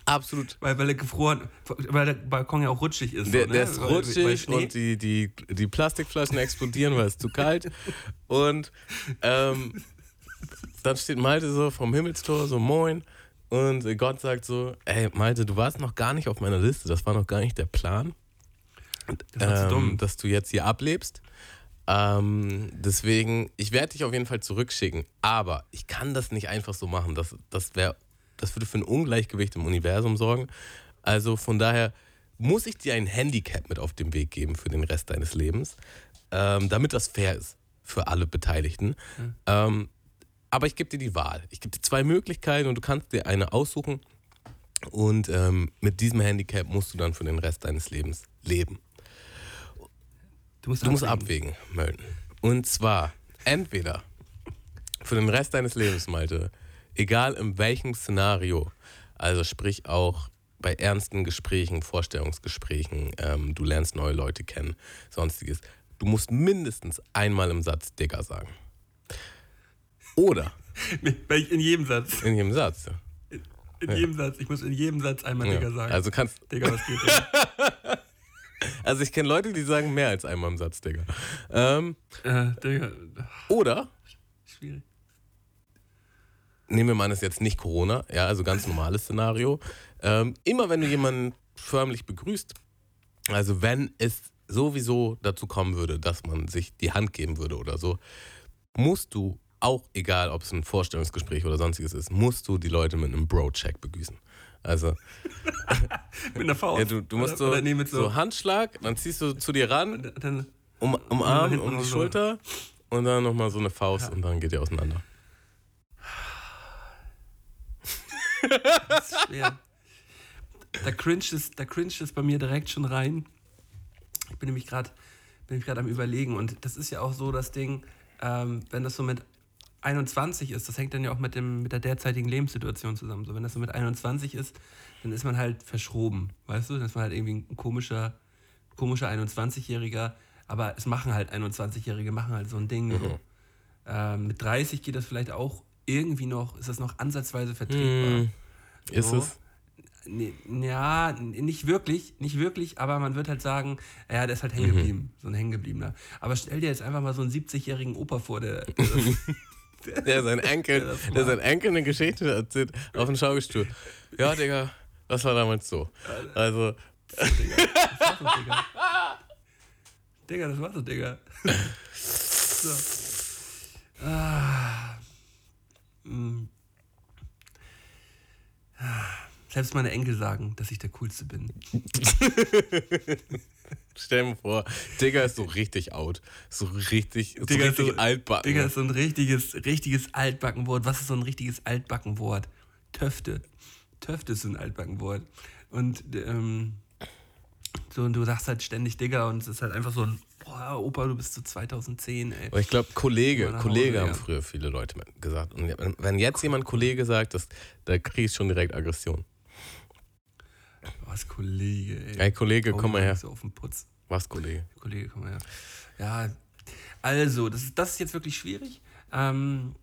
Absolut. Weil, weil er gefroren, weil der Balkon ja auch rutschig ist. Der, so, ne? der ist Weil- weil rutschig Schnee- und die, die, die Plastikflaschen explodieren, weil es zu kalt. Und ähm, dann steht Malte so vom Himmelstor, so moin. Und Gott sagt so, ey Malte, du warst noch gar nicht auf meiner Liste, das war noch gar nicht der Plan, Das war zu ähm, dumm. dass du jetzt hier ablebst. Ähm, deswegen, ich werde dich auf jeden Fall zurückschicken, aber ich kann das nicht einfach so machen. Das, das, wär, das würde für ein Ungleichgewicht im Universum sorgen. Also von daher muss ich dir ein Handicap mit auf den Weg geben für den Rest deines Lebens, ähm, damit das fair ist für alle Beteiligten. Ähm, aber ich gebe dir die Wahl. Ich gebe dir zwei Möglichkeiten und du kannst dir eine aussuchen. Und ähm, mit diesem Handicap musst du dann für den Rest deines Lebens leben. Du musst, Du musst abwägen. Mölden. Und zwar entweder für den Rest deines Lebens, Malte, egal in welchem Szenario, also sprich auch bei ernsten Gesprächen, Vorstellungsgesprächen, ähm, du lernst neue Leute kennen, sonstiges, du musst mindestens einmal im Satz Digger sagen. Oder in jedem Satz. in jedem Satz. ja. In jedem Satz. Ich muss in jedem Satz einmal Digga Ja. sagen. Also kannst, Digga, was geht denn? also ich kenne Leute, die sagen mehr als einmal im Satz Digger. Ähm, äh, Digga, oder schwierig. Nehmen wir mal an, ist jetzt nicht Corona, ja, also ganz normales Szenario. Ähm, immer wenn du jemanden förmlich begrüßt, also wenn es sowieso dazu kommen würde, dass man sich die Hand geben würde oder so, musst du, auch egal ob es ein Vorstellungsgespräch oder sonstiges ist, musst du die Leute mit einem Bro-Check begrüßen. Also, Mit einer Faust. ja, du, du musst so, nee, mit so. so Handschlag, dann ziehst du zu dir ran, um, hinten um die so. Schulter und dann nochmal so eine Faust und dann geht ihr auseinander. Das ist schwer. Da cringe es, da cringe es bei mir direkt schon rein. Ich bin nämlich gerade bin ich gerade am überlegen und das ist ja auch so das Ding, ähm, wenn das so mit 21 ist, das hängt dann ja auch mit, dem, mit der derzeitigen Lebenssituation zusammen. So, wenn das so mit 21 ist, dann ist man halt verschroben, weißt du? Dann ist man halt irgendwie ein komischer, komischer 21-Jähriger, aber es machen halt 21-Jährige, machen halt so ein Ding. So. Ähm, mit 30 geht das vielleicht auch irgendwie noch, ist das noch ansatzweise vertretbar. Hm, ist So. es? Ja, nicht wirklich, nicht wirklich, aber man wird halt sagen, ja, der ist halt hängen geblieben, so ein hängengebliebener. Aber stell dir jetzt einfach mal so einen 70-jährigen Opa vor, der, der Der sein Enkel, der sein Enkel eine Geschichte erzählt auf dem Schaukelstuhl. Ja, Digga, das war damals so. Also, das war's Digga. Digga, das war's doch, Digga. so. Ah. Mm. Ah. Selbst meine Enkel sagen, dass ich der Coolste bin. stell mir vor, Digga ist so richtig out. So richtig, so Digga, richtig so- altbacken. Digga, ist so ein richtiges, richtiges Altbackenwort. Was ist so ein richtiges Altbackenwort? Töfte. Töfte ist so ein Altbackenwort. Und ähm, so, und du sagst halt ständig Digga und es ist halt einfach so ein, boah, Opa, du bist so 2010, ey. Aber ich glaube, Kollege, Kollege haben ja. früher viele Leute gesagt. Und wenn- wenn jetzt jemand Kollege sagt, das, da kriege ich schon direkt Aggression. Was, Kollege, ey. Ey, Kollege, komm mal her. So auf den Putz. Was, Kollege? Kollege, komm mal her. Ja, also, das ist, das ist jetzt wirklich schwierig. Ähm,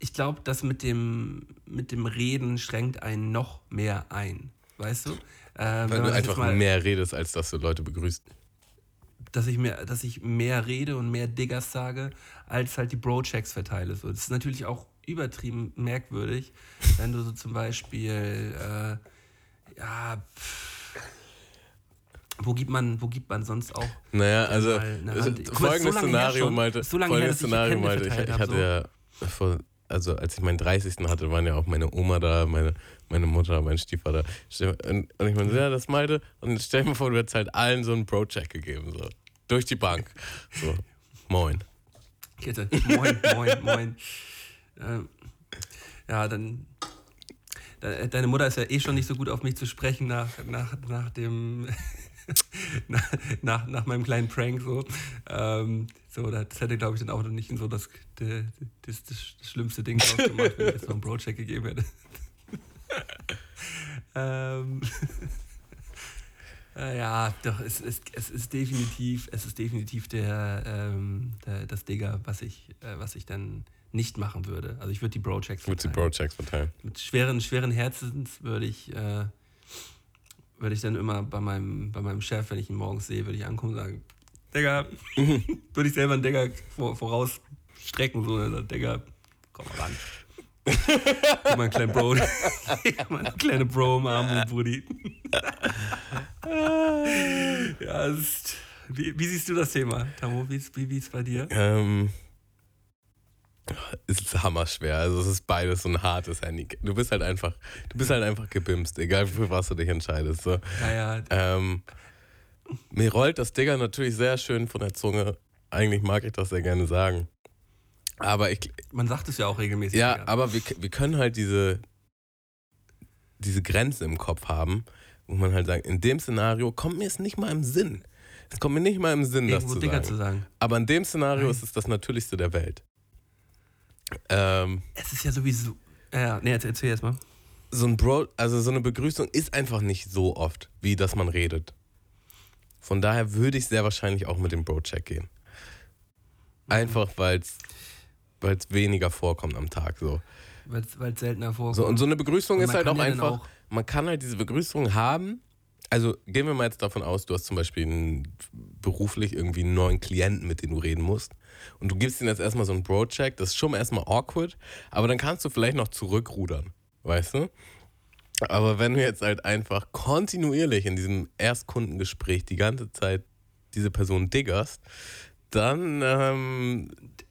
ich glaube, das mit dem, mit dem Reden schränkt einen noch mehr ein. Weißt du? Äh, wenn man du einfach mal- mehr redest, als dass du Leute begrüßt. Dass ich mehr, dass ich mehr rede und mehr Diggers sage, als halt die Bro-Checks verteile. So, das ist natürlich auch übertrieben merkwürdig, wenn du so zum Beispiel, äh, ja, pff, wo gibt man, wo gibt man sonst auch? Naja, also Hand- mal, folgendes so Szenario, schon. Malte. So lange her, folgendes Szenario, Malte. Ich, ich hab, hatte so. ja, vor, also als ich meinen 30. hatte, waren ja auch meine Oma da, meine, meine Mutter, mein Stiefvater. Und, ich meine, ja, das Malte. Und stell dir vor, du hättest halt allen so einen Bro-Check gegeben. So. Durch die Bank. So, moin. Hätte, moin, moin, moin. Ähm, ja, dann. de- Deine Mutter ist ja eh schon nicht so gut auf mich zu sprechen nach, nach, nach dem. nach, nach, meinem kleinen Prank so. Ähm, so, das hätte, glaube ich, dann auch noch nicht so das, das, das, das schlimmste Ding gemacht, wenn ich jetzt noch einen Bro-Check gegeben hätte. Ähm, Äh, ja, doch, es, es, es ist definitiv, es ist definitiv der, ähm, der das Digger, was ich, äh, was ich dann nicht machen würde. Also ich würde die die verteilen. Bro-Checks verteilen. Mit schweren, schweren Herzens würde ich, äh, würde ich dann immer bei meinem, bei meinem Chef, wenn ich ihn morgens sehe, würde ich ankommen und sagen, Digga, würde ich selber einen Digger vor, vorausstrecken, so? Digga, komm mal ran. Einen kleinen Bro. Gib mal eine kleine Bro im Arm, Brudi. ja, es ist, wie, wie siehst du das Thema, Tamo? Wie ist wie, wie ist bei dir? Ähm, es ist hammerschwer. Also es ist beides so ein hartes Handicap. Du bist halt einfach, du bist halt einfach gebimst, egal für was du dich entscheidest. So. Ja, ja, Ähm, mir rollt das Digger natürlich sehr schön von der Zunge. Eigentlich mag ich das sehr gerne sagen. Aber ich, man sagt es ja auch regelmäßig. ja, Digga. aber wir, wir können halt diese, diese Grenze im Kopf haben, wo man halt sagt, in dem Szenario kommt mir es nicht mal im Sinn. Es kommt mir nicht mal im Sinn, das Irgendwo zu Digger sagen. zu sagen. Aber in dem Szenario Nein. ist es das Natürlichste der Welt. Ähm, Es ist ja sowieso. Ja, nee, jetzt erzähl erst mal. so ein Bro, also so eine Begrüßung ist einfach nicht so oft, wie dass man redet. Von daher würde ich sehr wahrscheinlich auch mit dem Bro-Check gehen. Einfach weil es weniger vorkommt am Tag. So. Weil es seltener vorkommt. so. Und so eine Begrüßung ist halt auch ja einfach, auch- man kann halt diese Begrüßung haben. Also gehen wir mal jetzt davon aus, du hast zum Beispiel einen, beruflich irgendwie einen neuen Klienten, mit dem du reden musst. Und du gibst ihm jetzt erstmal so einen Bro-Check, das ist schon erstmal awkward, aber dann kannst du vielleicht noch zurückrudern, weißt du? Aber wenn du jetzt halt einfach kontinuierlich in diesem Erstkundengespräch die ganze Zeit diese Person diggerst, dann ähm,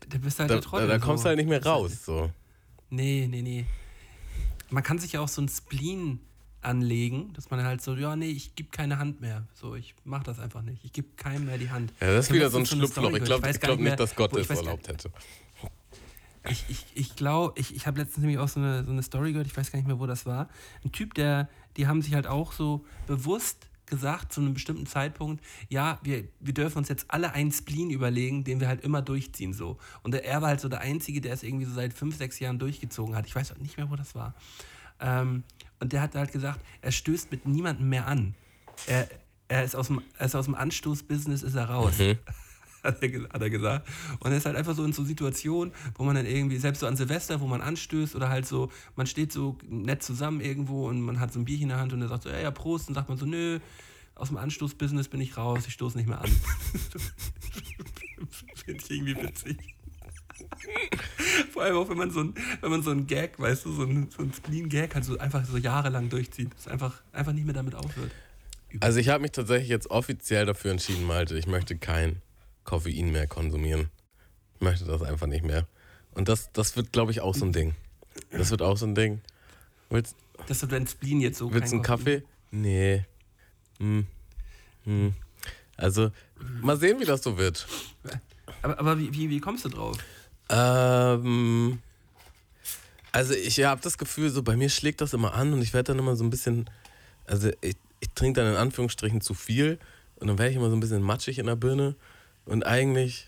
Da bist du halt da, der Trottel. da kommst du halt nicht mehr halt- raus. So. Nee, nee, nee. Man kann sich ja auch so ein Spleen anlegen, dass man halt so, ja, nee, ich gebe keine Hand mehr. So, ich mach das einfach nicht. Ich gebe keinem mehr die Hand. Ja, das ist wieder so ein Schlupfloch. Ich glaube glaub nicht, mehr, dass Gott das erlaubt hätte. Ich, ich, ich glaube, ich, ich habe letztens nämlich auch so eine, so eine Story gehört, ich weiß gar nicht mehr, wo das war. Ein Typ, der, die haben sich halt auch so bewusst gesagt, zu einem bestimmten Zeitpunkt, ja, wir, wir dürfen uns jetzt alle einen Spleen überlegen, den wir halt immer durchziehen so. Und er war halt so der Einzige, der es irgendwie so seit fünf, sechs Jahren durchgezogen hat. Ich weiß auch nicht mehr, wo das war. Ähm, und der hat halt gesagt, er stößt mit niemandem mehr an. Er, er ist aus dem, ist aus dem Anstoßbusiness, ist er raus hat er, hat er gesagt. Und er ist halt einfach so in so Situationen, wo man dann irgendwie, selbst so an Silvester, wo man anstößt oder halt so, man steht so nett zusammen irgendwo und man hat so ein Bierchen in der Hand und er sagt so, ja, ja, Prost. Und sagt man so, nö, aus dem Anstoßbusiness bin ich raus, ich stoße nicht mehr an. Finde ich irgendwie witzig. Vor allem auch, wenn man so ein, wenn man so ein Gag, weißt du, so ein, so ein Spleen-Gag hat, so einfach so jahrelang durchzieht, dass einfach, einfach nicht mehr damit aufhört. Also ich habe mich tatsächlich jetzt offiziell dafür entschieden, Malte, ich möchte kein Koffein mehr konsumieren. Ich möchte das einfach nicht mehr. Und das, das wird, glaube ich, auch so ein Ding. Das wird auch so ein Ding. Willst, Das wird dein Spleen jetzt so willst du einen Kaffee? Nee. Hm. Hm. Also, mal sehen, wie das so wird. Aber, aber wie, wie, wie kommst du drauf? Ähm, also ich habe das Gefühl, so bei mir schlägt das immer an und ich werde dann immer so ein bisschen, also ich, ich trinke dann in Anführungsstrichen zu viel und dann werde ich immer so ein bisschen matschig in der Birne und eigentlich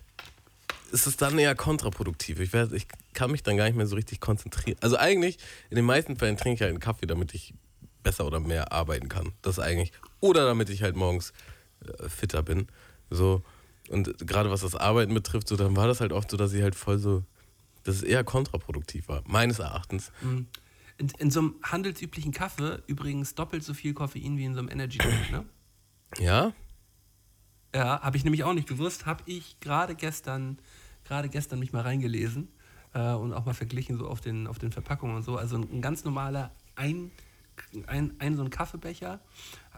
ist es dann eher kontraproduktiv. Ich, werd, ich kann mich dann gar nicht mehr so richtig konzentrieren. Also eigentlich, in den meisten Fällen trinke ich halt einen Kaffee, damit ich besser oder mehr arbeiten kann. Das eigentlich. Oder damit ich halt morgens äh, fitter bin. So. Und gerade was das Arbeiten betrifft, so dann war das halt oft so, dass ich halt voll so, dass es eher kontraproduktiv war, meines Erachtens. In, in so einem handelsüblichen Kaffee übrigens doppelt so viel Koffein wie in so einem Energy Drink, ne? Ja? Ja, habe ich nämlich auch nicht gewusst. Habe ich gerade gestern, gerade gestern mich mal reingelesen äh, und auch mal verglichen so auf den, auf den Verpackungen und so. Also ein, ein ganz normaler ein, ein, ein so ein Kaffeebecher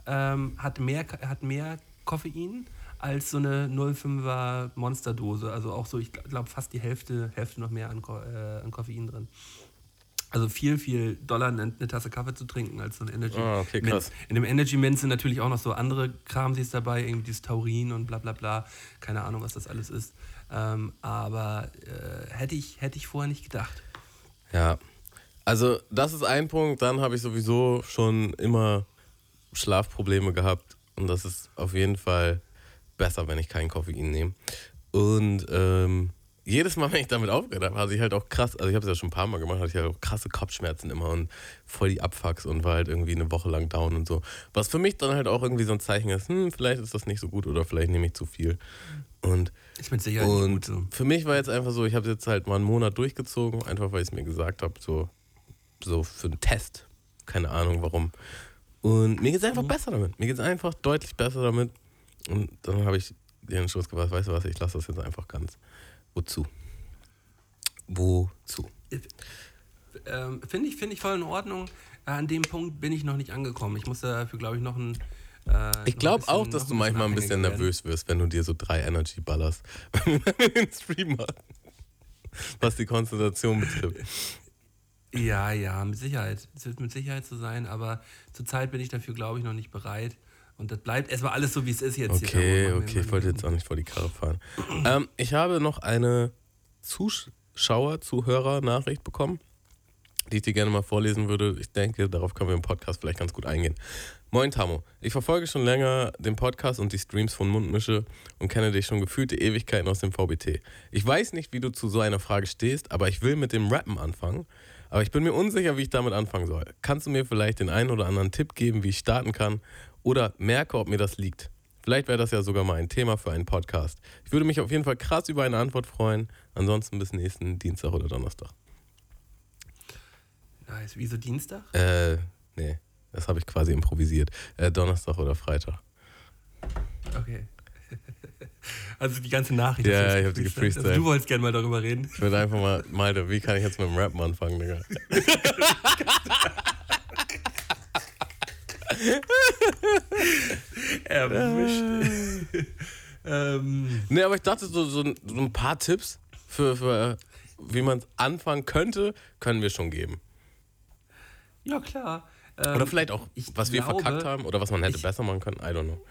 ähm, hat mehr hat mehr Koffein als so eine 0,5er Monsterdose. Also auch so, ich glaube fast die Hälfte, Hälfte noch mehr an, äh, an Koffein drin. Also viel, viel Dollar eine, eine Tasse Kaffee zu trinken als so ein Energy. Ah, okay, krass. In dem Energy Mint sind natürlich auch noch so andere Kramsis dabei, irgendwie dieses Taurin und bla bla bla. Keine Ahnung, was das alles ist. Ähm, aber äh, hätte, ich, hätte ich vorher nicht gedacht. Ja. Also, das ist ein Punkt. Dann habe ich sowieso schon immer Schlafprobleme gehabt. Und das ist auf jeden Fall besser, wenn ich keinen Koffein nehme. Und ähm, jedes Mal, wenn ich damit aufgehört habe, hatte ich halt auch krass, also ich habe es ja schon ein paar Mal gemacht, hatte ich halt auch krasse Kopfschmerzen immer und voll die Abfucks und war halt irgendwie eine Woche lang down und so. Was für mich dann halt auch irgendwie so ein Zeichen ist, hm, vielleicht ist das nicht so gut oder vielleicht nehme ich zu viel. Und, mit Sicherheit nicht und gut so. für mich war jetzt einfach so, ich habe jetzt halt mal einen Monat durchgezogen, einfach weil ich es mir gesagt habe, so, so für einen Test. Keine Ahnung warum. Und mir geht es einfach besser damit. Mir geht es einfach deutlich besser damit. Und dann habe ich den Entschluss gemacht, weißt du was, ich lasse das jetzt einfach ganz. Wozu? Wozu? Ähm, Finde ich, find ich voll in Ordnung. Äh, an dem Punkt bin ich noch nicht angekommen. Ich muss dafür, glaube ich, noch ein. Äh, Ich glaube auch, dass du manchmal ein bisschen nervös wirst, wenn du dir so drei Energy ballerst. Wenn den Stream. Was die Konzentration betrifft. Ja, ja, mit Sicherheit. Es wird mit Sicherheit so sein, aber zurzeit bin ich dafür, glaube ich, noch nicht bereit. Und das bleibt erstmal alles so, wie es ist jetzt Okay, hier. Okay, ich wollte jetzt auch nicht vor die Karre fahren. ähm, ich habe noch eine Zuschauer, Zuhörer-Nachricht bekommen, die ich dir gerne mal vorlesen würde. Ich denke, darauf können wir im Podcast vielleicht ganz gut eingehen. Moin Tamo, ich verfolge schon länger den Podcast und die Streams von Mundmische und kenne dich schon gefühlte Ewigkeiten aus dem VBT. Ich weiß nicht, wie du zu so einer Frage stehst, aber ich will mit dem Rappen anfangen. Aber ich bin mir unsicher, wie ich damit anfangen soll. Kannst du mir vielleicht den einen oder anderen Tipp geben, wie ich starten kann? Oder merke, ob mir das liegt? Vielleicht wäre das ja sogar mal ein Thema für einen Podcast. Ich würde mich auf jeden Fall krass über eine Antwort freuen. Ansonsten bis nächsten Dienstag oder Donnerstag. Nice. Wieso Dienstag? Äh, nee, das habe ich quasi improvisiert. Äh, Donnerstag oder Freitag. Okay. Also die ganze Nachricht. Ja, ich hab die gefreestylt. Also du wolltest gerne mal darüber reden. Ich würde einfach mal, Malte, wie kann ich jetzt mit dem Rappen anfangen, Digga? Erwischt. ähm, Nee, aber ich dachte, so, so, ein- so ein paar Tipps für, für wie man anfangen könnte, können wir schon geben. ja, klar. Ähm, Oder vielleicht auch, was wir glaube, verkackt haben oder was man hätte ich- besser machen können. I don't know.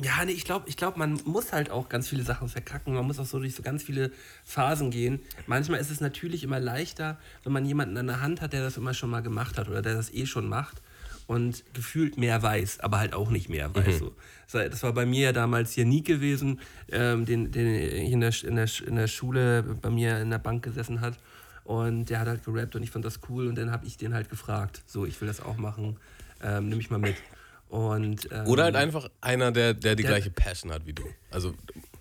Ja, nee, ich glaube, ich glaub, man muss halt auch ganz viele Sachen verkacken. Man muss auch so durch so ganz viele Phasen gehen. Manchmal ist es natürlich immer leichter, wenn man jemanden an der Hand hat, der das immer schon mal gemacht hat oder der das eh schon macht und gefühlt mehr weiß, aber halt auch nicht mehr weiß. So. So, Das war bei mir ja damals hier nie gewesen, ähm, den, den in der, in, der, in der Schule bei mir in der Bank gesessen hat. Und der hat halt gerappt und ich fand das cool und dann habe ich den halt gefragt, so, ich will das auch machen, ähm, nimm mich mal mit. Und, ähm, Oder halt einfach einer, der, der die Der- gleiche Passion hat wie du. Also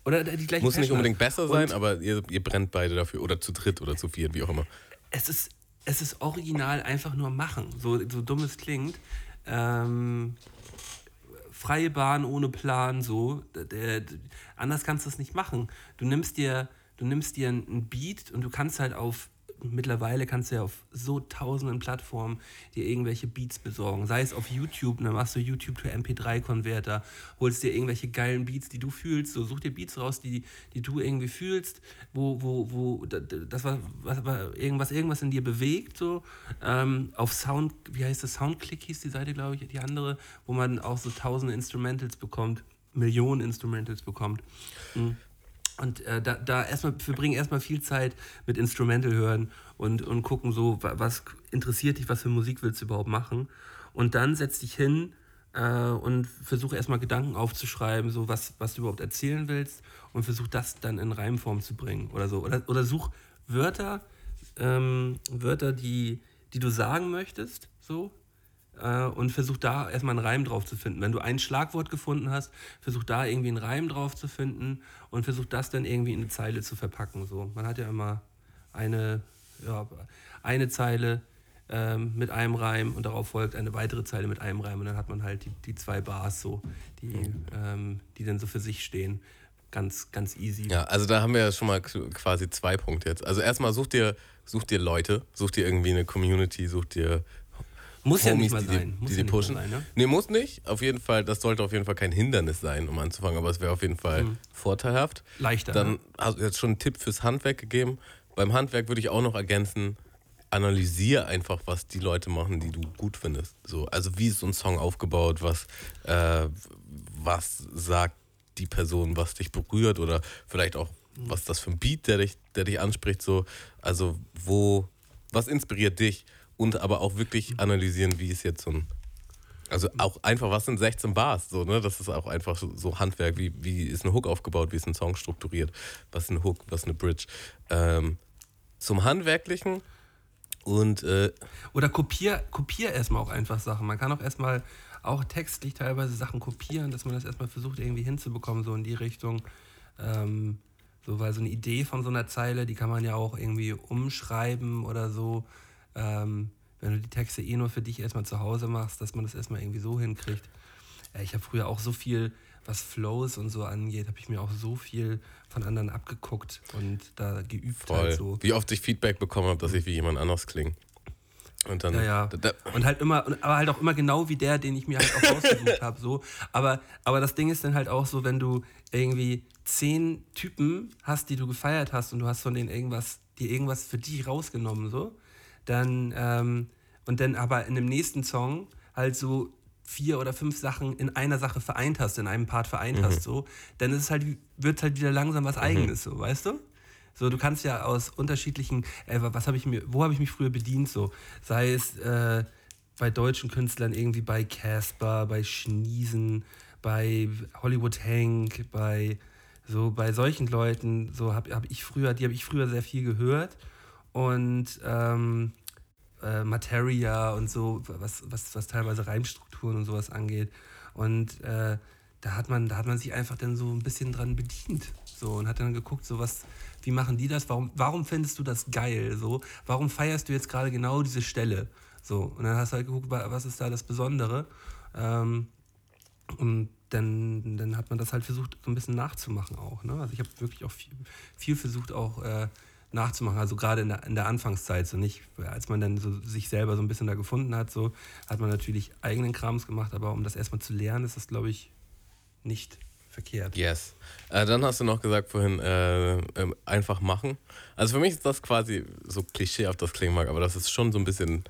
Oder die gleiche muss nicht Passion unbedingt hat. besser Und sein, aber ihr, ihr brennt beide dafür. Oder zu dritt oder zu viert, wie auch immer. Es ist, es ist original einfach nur machen. So, so dumm es klingt. Ähm, freie Bahn ohne Plan, so. Der, der, anders kannst du es nicht machen. Du nimmst dir, du nimmst dir einen Beat und du kannst halt auf mittlerweile kannst du ja auf so tausenden Plattformen dir irgendwelche Beats besorgen. Sei es auf YouTube, dann machst du YouTube to MP3-Konverter, holst dir irgendwelche geilen Beats, die du fühlst, so such dir Beats raus, die, die du irgendwie fühlst, wo, wo, wo da- da- das war, was, was, irgendwas, irgendwas in dir bewegt, so. Ähm, auf Sound, wie heißt das? Soundclick hieß die Seite, glaube ich, die andere, wo man auch so tausende Instrumentals bekommt, Millionen Instrumentals bekommt. Mhm. Und äh, da, da erstmal, wir bringen erstmal viel Zeit mit Instrumental hören und, und gucken so, wa- was interessiert dich, was für Musik willst du überhaupt machen. Und dann setz dich hin äh, und versuch erstmal Gedanken aufzuschreiben, so was, was du überhaupt erzählen willst und versuch das dann in Reimform zu bringen oder so. Oder, oder such Wörter, ähm, Wörter, die, die du sagen möchtest, so, äh, und versuch da erstmal einen Reim drauf zu finden. Wenn du ein Schlagwort gefunden hast, versuch da irgendwie einen Reim drauf zu finden und versuch das dann irgendwie in eine Zeile zu verpacken. So. Man hat ja immer eine, ja, eine Zeile ähm, mit einem Reim und darauf folgt eine weitere Zeile mit einem Reim und dann hat man halt die, die zwei Bars so, die, ähm, die dann so für sich stehen. Ganz, ganz easy. Ja, also da haben wir ja schon mal quasi zwei Punkte jetzt. Also erstmal such dir, such dir Leute, such dir irgendwie eine Community, such dir Muss ja nicht mal sein. die, Muss die die pushen. sein, ne? Nee, muss nicht. Auf jeden Fall, das sollte auf jeden Fall kein Hindernis sein, um anzufangen, aber es wäre auf jeden Fall vorteilhaft. Leichter. Dann ne? hast du jetzt schon einen Tipp fürs Handwerk gegeben. Beim Handwerk würde ich auch noch ergänzen, analysier einfach, was die Leute machen, die du gut findest. So, also wie ist so ein Song aufgebaut, was, äh, was sagt die Person, was dich berührt oder vielleicht auch, was ist das für ein Beat, der dich, der dich anspricht, so, also wo, was inspiriert dich und aber auch wirklich analysieren, wie ist jetzt so ein Also auch einfach, was sind 16 Bars? So, ne? Das ist auch einfach so, Handwerk. Wie, wie ist ein Hook aufgebaut? Wie ist ein Song strukturiert? Was ist ein Hook? Was ist eine Bridge? Ähm, zum Handwerklichen und äh, Oder kopier, kopier erstmal auch einfach Sachen. Man kann auch erstmal auch textlich teilweise Sachen kopieren, dass man das erstmal versucht irgendwie hinzubekommen, so in die Richtung. Ähm, so, weil so eine Idee von so einer Zeile, die kann man ja auch irgendwie umschreiben oder so. Ähm, wenn du die Texte eh nur für dich erstmal zu Hause machst, dass man das erstmal irgendwie so hinkriegt. Ja, ich habe früher auch so viel, was Flows und so angeht, habe ich mir auch so viel von anderen abgeguckt und da geübt voll. halt so. Wie oft ich Feedback bekommen habe, dass ich wie jemand anders klinge. Und dann, Ja, ja. Da, da, Und halt immer, aber halt auch immer genau wie der, den ich mir halt auch rausgesucht habe. So. Aber, aber das Ding ist dann halt auch so, wenn du irgendwie zehn Typen hast, die du gefeiert hast und du hast von denen irgendwas, dir irgendwas für die rausgenommen, so, dann, ähm, und dann aber in dem nächsten Song halt so vier oder fünf Sachen in einer Sache vereint hast, in einem Part vereint hast, so, dann ist es halt, wird halt wieder langsam was Eigenes, so, weißt du? So, du kannst ja aus unterschiedlichen, äh, was habe ich mir, wo habe ich mich früher bedient, so, sei es äh, bei deutschen Künstlern irgendwie bei Casper, bei Schniesen, bei Hollywood Hank, bei so bei solchen Leuten, so habe hab ich früher, die habe ich früher sehr viel gehört und ähm, äh, Materia und so, was, was, was teilweise Reimstrukturen und sowas angeht. Und äh, da hat man, da hat man sich einfach dann so ein bisschen dran bedient. So, und hat dann geguckt, so was, wie machen die das? Warum, warum findest du das geil? So, warum feierst du jetzt gerade genau diese Stelle? So, und dann hast du halt geguckt, wa- was ist da das Besondere? Ähm, und dann, dann hat man das halt versucht, so ein bisschen nachzumachen auch. Ne? Also ich habe wirklich auch viel, viel versucht auch äh, nachzumachen. Also gerade in der, in der Anfangszeit, so nicht, als man dann so sich selber so ein bisschen da gefunden hat, so hat man natürlich eigenen Krams gemacht, aber um das erstmal zu lernen, ist das, glaube ich, nicht verkehrt. Yes. Äh, dann hast du noch gesagt vorhin, äh, ähm, einfach machen. Also für mich ist das quasi so klischeehaft, das klingen mag, aber das ist schon so ein bisschen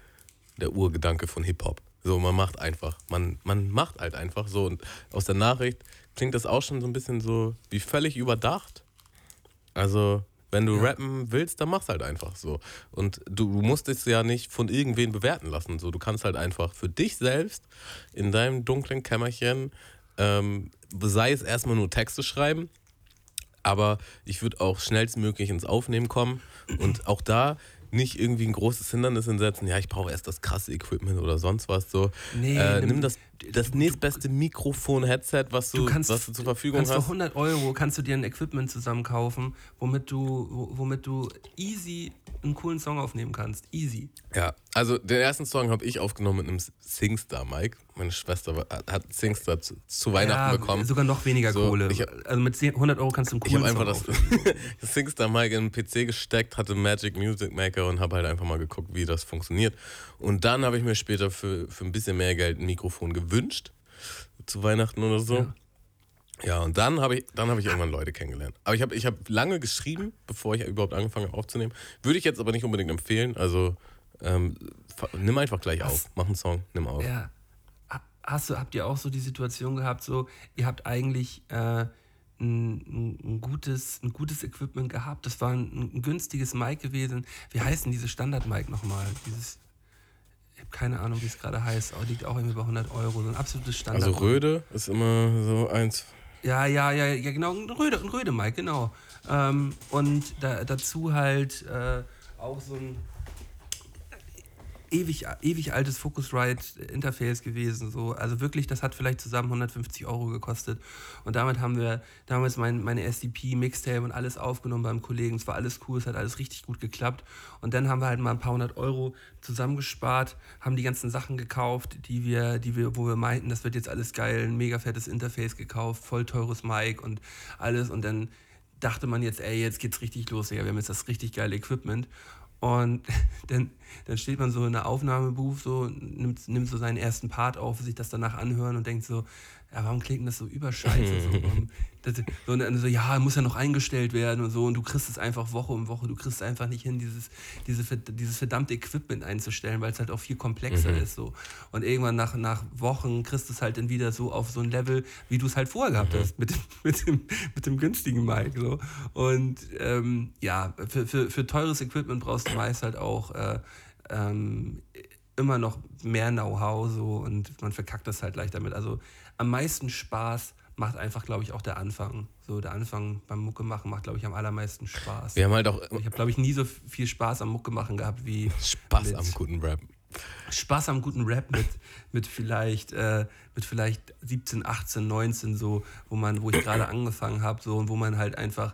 der Urgedanke von Hip-Hop. So, man macht einfach. Man, man macht halt einfach so. Und aus der Nachricht klingt das auch schon so ein bisschen so wie völlig überdacht. Also, wenn du Ja. rappen willst, dann mach's halt einfach so. Und du, du musst es ja nicht von irgendwen bewerten lassen. So, du kannst halt einfach für dich selbst in deinem dunklen Kämmerchen, ähm, sei es erstmal nur Texte schreiben, aber ich würde auch schnellstmöglich ins Aufnehmen kommen und auch da nicht irgendwie ein großes Hindernis hinsetzen, ja, ich brauche erst das krasse Equipment oder sonst was so. Nee, äh, nimm- nimm das, das nächstbeste Mikrofon-Headset, was du, Du kannst, was du zur Verfügung kannst für hast. 100 Euro kannst du dir ein Equipment zusammen kaufen, womit du, wo- womit du easy einen coolen Song aufnehmen kannst. Easy. Ja, also den ersten Song habe ich aufgenommen mit einem Singstar, Mike. Meine Schwester war- hat- Singstar zu, zu Weihnachten ja, bekommen. Sogar noch weniger So, Kohle. ich hab- also mit 10 100 Euro kannst du einen Ich coolen habe einfach Song das, aufnehmen. das Singstar Mic in den PC gesteckt, hatte Magic Music Maker und habe halt einfach mal geguckt, wie das funktioniert. Und dann habe ich mir später für, für ein bisschen mehr Geld ein Mikrofon gewünscht, zu Weihnachten oder so. Ja. Ja, und dann habe ich, dann habe ich irgendwann Leute kennengelernt. Aber ich habe ich hab lange geschrieben, bevor ich überhaupt angefangen habe aufzunehmen. Würde ich jetzt aber nicht unbedingt empfehlen. Also ähm, nimm einfach gleich auf. Mach einen Song, nimm auf. Ja. Ha- Hast du, habt ihr auch so die Situation gehabt, so, ihr habt eigentlich äh, ein, ein, ein, gutes, ein gutes Equipment gehabt. Das war ein, ein günstiges Mic gewesen. Wie heißt denn dieses Standard-Mic nochmal? Dieses, ich habe keine Ahnung, wie es gerade heißt, aber liegt auch irgendwie bei 100 Euro. So ein absolutes Standard. Also Röde ist immer so eins. Ja, ja, ja, ja, genau, ein Röde, ein Röde Mic, genau. Ähm, und da, dazu halt äh, auch so ein ewig, ewig altes Focusrite-Interface gewesen. So. Also wirklich, das hat vielleicht zusammen 150 Euro gekostet. Und damit haben wir damals mein, meine SDP, Mixtape und alles aufgenommen beim Kollegen. Es war alles cool, es hat alles richtig gut geklappt. Und dann haben wir halt mal ein paar hundert Euro zusammengespart, haben die ganzen Sachen gekauft, die wir, die wir, wo wir meinten, das wird jetzt alles geil, ein mega fettes Interface gekauft, voll teures Mic und alles. Und dann dachte man jetzt, ey, jetzt geht's richtig los, ja, wir haben jetzt das richtig geile Equipment. Und dann, dann steht man so in der Aufnahmebooth, so, nimmt, nimmt so seinen ersten Part auf, sich das danach anhören und denkt so, ja, warum klingt das so überscheiße? so, das, so, und dann so, ja, muss ja noch eingestellt werden und so, und du kriegst es einfach Woche um Woche, du kriegst es einfach nicht hin, dieses, diese, dieses verdammte Equipment einzustellen, weil es halt auch viel komplexer ist. So. Und irgendwann nach, nach Wochen kriegst du es halt dann wieder so auf so ein Level, wie du es halt vorher gehabt hast, mit dem, mit dem, mit dem günstigen Mic. So. Und ähm, ja, für, für, für teures Equipment brauchst du meist halt auch äh, ähm, immer noch mehr Know-how so und man verkackt das halt leicht damit. Also am meisten Spaß macht einfach, glaube ich, auch der Anfang. So der Anfang beim Mucke machen macht, glaube ich, am allermeisten Spaß. Wir haben halt auch Ich habe, glaube ich, nie so viel Spaß am Mucke machen gehabt wie Spaß am guten Rap. Spaß am guten Rap mit, mit vielleicht äh, mit vielleicht 17, 18, 19 so, wo man, wo ich gerade angefangen habe, so und wo man halt einfach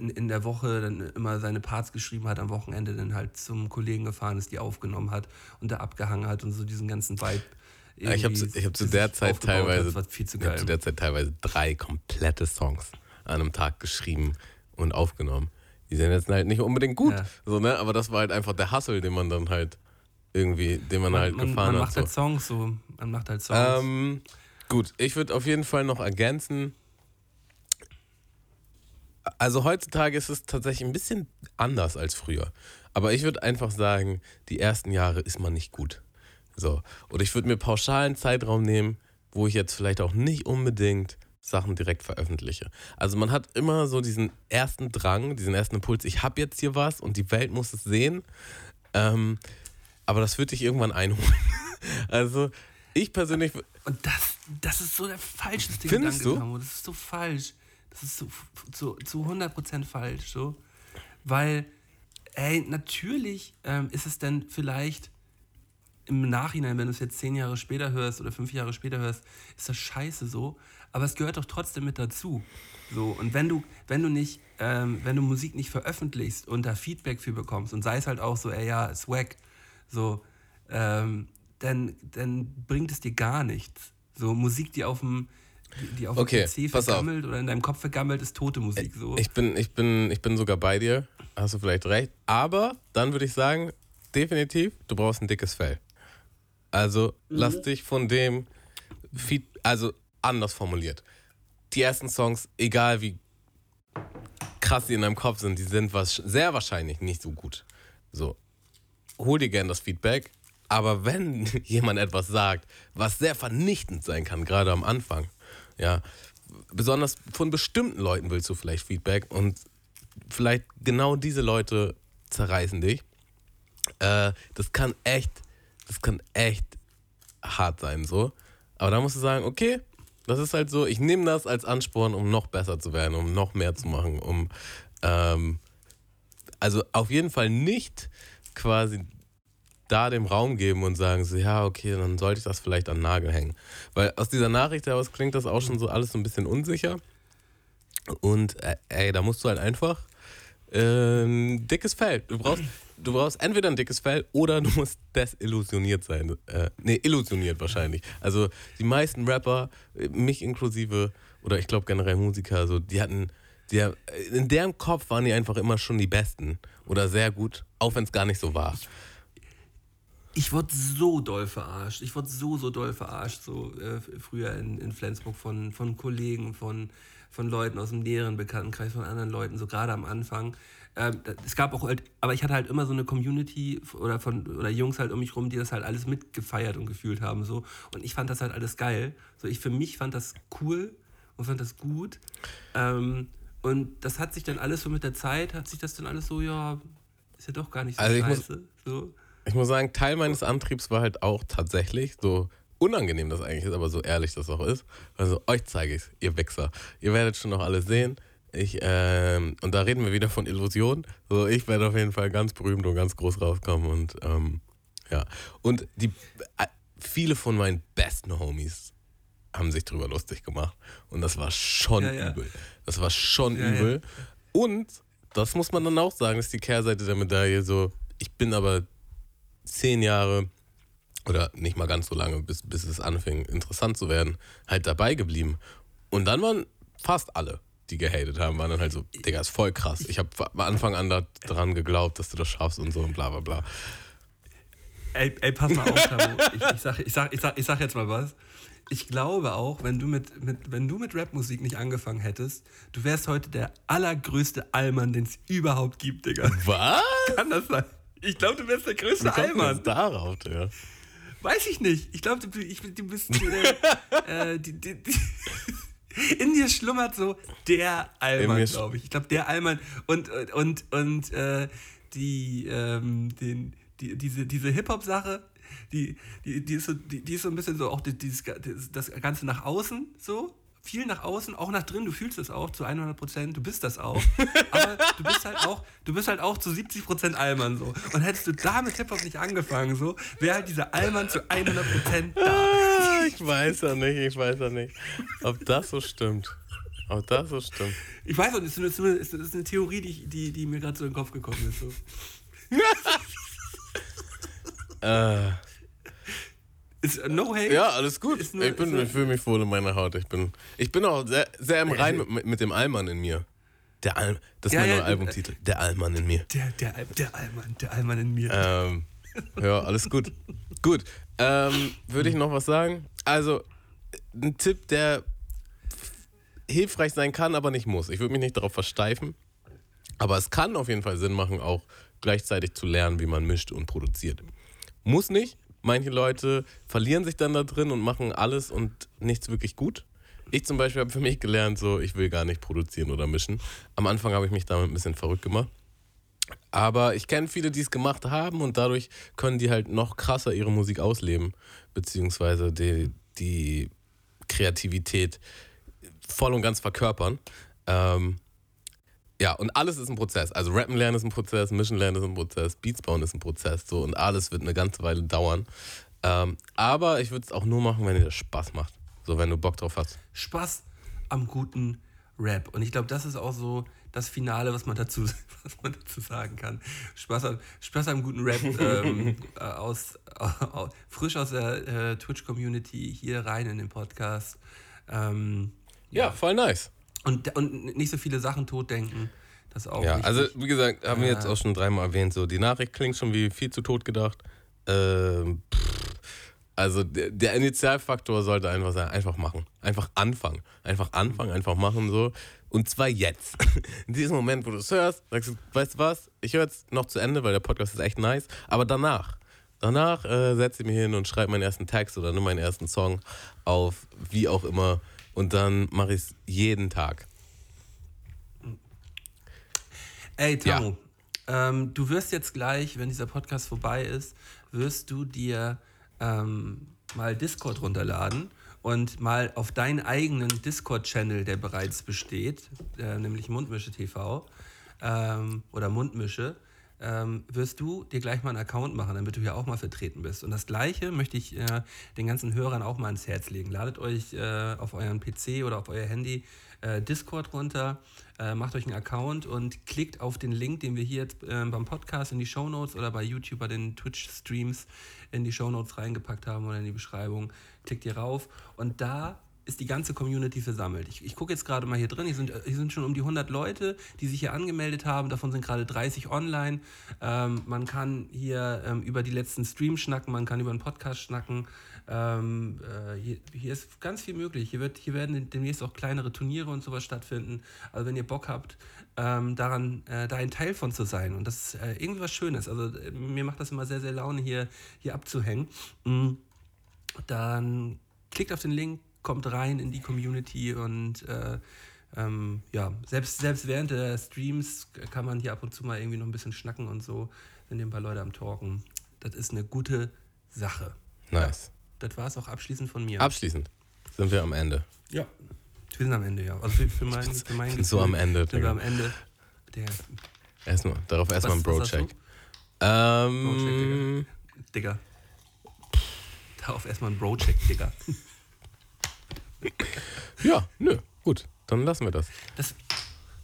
in, in der Woche dann immer seine Parts geschrieben hat, am Wochenende dann halt zum Kollegen gefahren ist, die aufgenommen hat und da abgehangen hat und so diesen ganzen Vibe. Ich habe zu, hab zu der Zeit teilweise, zu ich der Zeit teilweise drei komplette Songs an einem Tag geschrieben und aufgenommen. Die sind jetzt halt nicht unbedingt gut, Ja. so, ne? aber das war halt einfach der Hustle, den man dann halt irgendwie, den man, halt man, gefahren man hat. macht So. halt Songs so, man macht halt Songs. Ähm, gut, ich würde auf jeden Fall noch ergänzen. Also heutzutage ist es tatsächlich ein bisschen anders als früher. Aber ich würde einfach sagen, die ersten Jahre ist man nicht gut. So. Und ich würde mir pauschalen Zeitraum nehmen, wo ich jetzt vielleicht auch nicht unbedingt Sachen direkt veröffentliche. Also man hat immer so diesen ersten Drang, diesen ersten Impuls, ich habe jetzt hier was und die Welt muss es sehen. Ähm, aber das wird dich irgendwann einholen. Also ich persönlich, Und das, das ist so der falscheste Findest Gedanke, du? Tamo. Das ist so falsch. Das ist so, so, zu 100% falsch. So. Weil, ey, natürlich ähm, ist es dann vielleicht im Nachhinein, wenn du es jetzt zehn Jahre später hörst oder fünf Jahre später hörst, ist das scheiße so. Aber es gehört doch trotzdem mit dazu. So, und wenn du, wenn du nicht, ähm, wenn du Musik nicht veröffentlichst und da Feedback für bekommst und sei es halt auch so, ey ja, ist wack, so, ähm, dann, dann bringt es dir gar nichts. So Musik, die auf dem, die, auf Okay, dem PC vergammelt oder in deinem Kopf vergammelt, ist tote Musik. So. ich bin, ich bin, ich bin sogar bei dir, hast du vielleicht recht. Aber dann würde ich sagen, definitiv, du brauchst ein dickes Fell. Also lass dich von dem, Feed, also anders formuliert. Die ersten Songs, egal wie krass die in deinem Kopf sind, die sind was, sehr wahrscheinlich nicht so gut. So, hol dir gern das Feedback, aber wenn jemand etwas sagt, was sehr vernichtend sein kann, gerade am Anfang, ja, besonders von bestimmten Leuten willst du vielleicht Feedback und vielleicht genau diese Leute zerreißen dich. Äh, das kann echt, das kann echt hart sein, so. Aber da musst du sagen, okay, das ist halt so, ich nehme das als Ansporn, um noch besser zu werden, um noch mehr zu machen, um ähm, also auf jeden Fall nicht quasi da dem Raum geben und sagen so, ja, okay, dann sollte ich das vielleicht an Nagel hängen. Weil aus dieser Nachricht heraus klingt das auch schon so alles so ein bisschen unsicher. Und äh, ey, da musst du halt einfach ähm, dickes Fell. Du brauchst, du brauchst entweder ein dickes Fell oder du musst desillusioniert sein. Äh, nee, illusioniert wahrscheinlich. Also die meisten Rapper, äh, mich inklusive, oder ich glaube generell Musiker, so, die hatten, die, in deren Kopf waren die einfach immer schon die Besten oder sehr gut, auch wenn es gar nicht so war. Ich wurde so doll verarscht. Ich wurde so, so doll verarscht, so äh, früher in, in Flensburg von, von Kollegen, von, von Leuten aus dem näheren Bekanntenkreis, von anderen Leuten, so gerade am Anfang. Ähm, es gab auch halt, aber ich hatte halt immer so eine Community oder von oder Jungs halt um mich rum, die das halt alles mitgefeiert und gefühlt haben. So. Und ich fand das halt alles geil. So, ich für mich fand das cool und fand das gut. Ähm, und das hat sich dann alles so mit der Zeit, hat sich das dann alles so, ja, ist ja doch gar nicht so Also ich muss- scheiße. so. Ich muss sagen, Teil meines Antriebs war halt auch tatsächlich so unangenehm das eigentlich ist, aber so ehrlich das auch ist. Also euch zeige ich ihr Wichser. Ihr werdet schon noch alles sehen. Ich, ähm, und da reden wir wieder von Illusion. So, ich werde auf jeden Fall ganz berühmt und ganz groß rauskommen und ähm, ja. Und die äh, viele von meinen besten Homies haben sich drüber lustig gemacht. Und das war schon Ja, ja. übel. Das war schon Ja, übel. Und das muss man dann auch sagen, ist die Kehrseite der Medaille so, ich bin aber zehn Jahre oder nicht mal ganz so lange, bis, bis es anfing, interessant zu werden, halt dabei geblieben. Und dann waren fast alle, die gehatet haben, waren dann halt so, Digga, ist voll krass. Ich habe von Anfang an daran geglaubt, dass du das schaffst und so und bla bla bla. Ey, ey, pass mal auf, Tamo. Ich, ich, sag, ich, sag, ich, sag, ich sag jetzt mal was. Ich glaube auch, wenn du mit, mit, wenn du mit Rapmusik nicht angefangen hättest, du wärst heute der allergrößte Allmann, den es überhaupt gibt, Digga. Was? Kann das sein? Ich glaube, du wärst der größte Wie Allmann. darauf, Digga? Weiß ich nicht. Ich glaube, du, ich, du bist äh, die, die, die, in dir schlummert so der Allmann, glaube ich. Ich glaube, der Allmann und und und, und äh, die, ähm, den, die diese diese Hip Hop Sache. die, die, die, ist so, die, die ist so ein bisschen so auch die, dieses, das Ganze nach außen so. Viel nach außen, auch nach drin, du fühlst es auch zu 100 Prozent, du bist das auch. Aber du bist halt auch, du bist halt auch zu 70 Prozent Allmann so. Und hättest du da mit Hip-Hop nicht angefangen so, wäre halt dieser Allmann zu 100 Prozent da. Ich weiß ja nicht, ich weiß ja nicht, ob das so stimmt. Ob das so stimmt. Ich weiß auch, eine, das ist eine Theorie, die, die, die mir gerade so in den Kopf gekommen ist. So. Äh, Ist äh, no hate. ja, alles gut. Nur- ich bin, ich fühle mich wohl in meiner Haut. Ich bin, ich bin auch sehr, sehr im Rein mit, mit dem Allmann in mir. Der All, das ist Ja, mein ja, neuer äh, Albumtitel. Der Allmann in mir. Der, der, Al- der Allmann, der Allmann in mir. Ähm, ja, alles gut. Gut. Ähm, Würde ich noch was sagen? Also, ein Tipp, der hilfreich sein kann, aber nicht muss. Ich würde mich nicht darauf versteifen. Aber es kann auf jeden Fall Sinn machen, auch gleichzeitig zu lernen, wie man mischt und produziert. Muss nicht. Manche Leute verlieren sich dann da drin und machen alles und nichts wirklich gut. Ich zum Beispiel habe für mich gelernt, so ich will gar nicht produzieren oder mischen. Am Anfang habe ich mich damit ein bisschen verrückt gemacht. Aber ich kenne viele, die es gemacht haben und dadurch können die halt noch krasser ihre Musik ausleben, beziehungsweise die, die Kreativität voll und ganz verkörpern. Ähm, ja, und alles ist ein Prozess. Also Rappen lernen ist ein Prozess, Mischen lernen ist ein Prozess, Beats bauen ist ein Prozess, so und alles wird eine ganze Weile dauern. Ähm, aber ich würde es auch nur machen, wenn dir Spaß macht. So, wenn du Bock drauf hast. Spaß am guten Rap. Und ich glaube, das ist auch so das Finale, was man dazu, was man dazu sagen kann. Spaß am, Spaß am guten Rap ähm, äh, aus, aus, frisch aus der äh, Twitch-Community hier rein in den Podcast. Ähm, Ja, voll nice. und, und nicht so viele Sachen totdenken. Das auch Ja, wichtig. also wie gesagt, haben wir Äh. jetzt auch schon dreimal erwähnt, so die Nachricht klingt schon wie viel zu tot gedacht. Ähm, pff, also der, der Initialfaktor sollte einfach sein, einfach machen. Einfach anfangen. Einfach anfangen, einfach machen so. Und zwar jetzt. In diesem Moment, wo du es hörst, sagst du, weißt du was, ich höre jetzt noch zu Ende, weil der Podcast ist echt nice. Aber danach, danach äh, setze ich mich hin und schreibe meinen ersten Text oder nimm meinen ersten Song auf, wie auch immer. Und dann mache ich es jeden Tag. Ey, Tamu, ähm, du wirst jetzt gleich, wenn dieser Podcast vorbei ist, wirst du dir ähm, mal Discord runterladen und mal auf deinen eigenen Discord-Channel, der bereits besteht, äh, nämlich Mundmische TV ähm, oder Mundmische, ähm, wirst du dir gleich mal einen Account machen, damit du hier auch mal vertreten bist. Und das Gleiche möchte ich äh, den ganzen Hörern auch mal ans Herz legen. Ladet euch äh, auf euren PC oder auf euer Handy äh, Discord runter, äh, macht euch einen Account und klickt auf den Link, den wir hier jetzt äh, beim Podcast in die Shownotes oder bei YouTube bei den Twitch-Streams in die Shownotes reingepackt haben oder in die Beschreibung. Klickt hier rauf und da ist die ganze Community versammelt. Ich, ich gucke jetzt gerade mal hier drin, hier sind, hier sind schon um die 100 Leute, die sich hier angemeldet haben, davon sind gerade 30 online. Ähm, man kann hier ähm, über die letzten Streams schnacken, man kann über einen Podcast schnacken. Ähm, äh, hier, hier ist ganz viel möglich. Hier, wird, hier werden demnächst auch kleinere Turniere und sowas stattfinden. Also wenn ihr Bock habt, ähm, daran, äh, da ein Teil von zu sein. Und das ist äh, irgendwie was Schönes. Also äh, mir macht das immer sehr, sehr Laune, hier, hier abzuhängen. Mm dann klickt auf den Link, kommt rein in die Community und äh, ähm, ja, selbst, selbst während der Streams kann man hier ab und zu mal irgendwie noch ein bisschen schnacken und so. Sind hier ein paar Leute am Talken. Das ist eine gute Sache. Nice. Das war es auch abschließend von mir. Abschließend sind wir am Ende. ja. Wir sind am Ende, ja. Also für, für mein, für mein bin so Gefühl am Ende, Sind wir Digga. am Ende. Der Erstmal, darauf erstmal ein Was- was Bro-Check. Ähm, Digga. Darauf erstmal ein Bro-Check, Digga. ja, nö, gut, dann lassen wir das. Das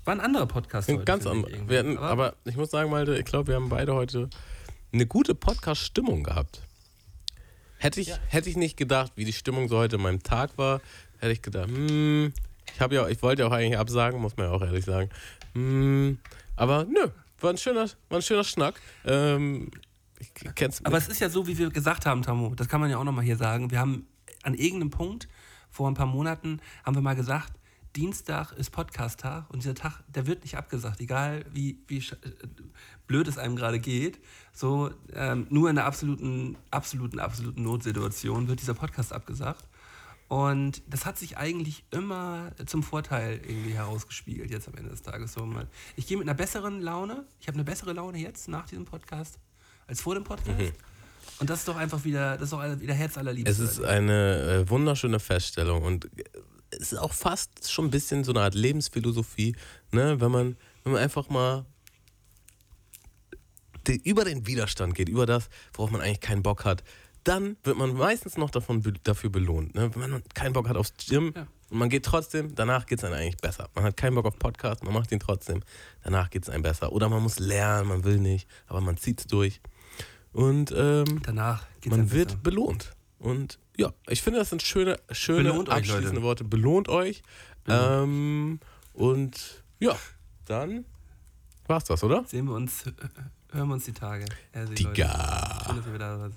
war ein anderer Podcast. Ein heute, ganz finde ich andere. irgendwie. Wir hatten, aber ich muss sagen, Malte, ich glaube, wir haben beide heute eine gute Podcast-Stimmung gehabt. Hätte ich, hätte ich nicht gedacht, wie die Stimmung so heute in meinem Tag war, hätte ich gedacht, hm, ich habe ja, ich wollte ja auch eigentlich absagen, muss man ja auch ehrlich sagen. Hm, aber nö, war ein schöner, war ein schöner Schnack. Ähm, Aber es ist ja so, wie wir gesagt haben, Tamu, das kann man ja auch nochmal hier sagen. Wir haben an irgendeinem Punkt vor ein paar Monaten haben wir mal gesagt, Dienstag ist Podcast-Tag und dieser Tag, der wird nicht abgesagt, egal wie, wie äh, blöd es einem gerade geht. So, ähm, nur in einer absoluten, absoluten, absoluten Notsituation wird dieser Podcast abgesagt. Und das hat sich eigentlich immer zum Vorteil irgendwie herausgespiegelt, jetzt am Ende des Tages. So mal. Ich gehe mit einer besseren Laune, ich habe eine bessere Laune jetzt nach diesem Podcast als vor dem Podcast. Und das ist doch einfach wieder, das ist doch wieder Herz allerliebste. Es ist eine äh, wunderschöne Feststellung und es ist auch fast schon ein bisschen so eine Art Lebensphilosophie, ne? wenn, man, wenn man einfach mal die, über den Widerstand geht, über das, worauf man eigentlich keinen Bock hat, dann wird man meistens noch davon, dafür belohnt. Ne? Wenn man keinen Bock hat aufs Gym Ja. und man geht trotzdem, danach geht es einem eigentlich besser. Man hat keinen Bock auf Podcast, man macht ihn trotzdem, danach geht es einem besser. Oder man muss lernen, man will nicht, aber man zieht es durch. Und ähm, Danach man wird besser. belohnt. Und ja, ich finde, das sind schöne, schöne Belohnt euch, abschließende Leute. Worte. Belohnt euch. Belohnt. Ähm, und ja, dann war's das, oder? Sehen wir uns, äh, hören wir uns die Tage. Also, Digga. Schön, dass ihr wieder da seid.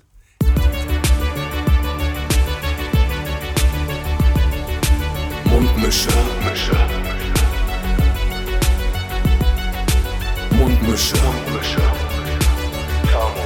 Mundmische. Mundmische. Mundmische. Mundmische. Tamo.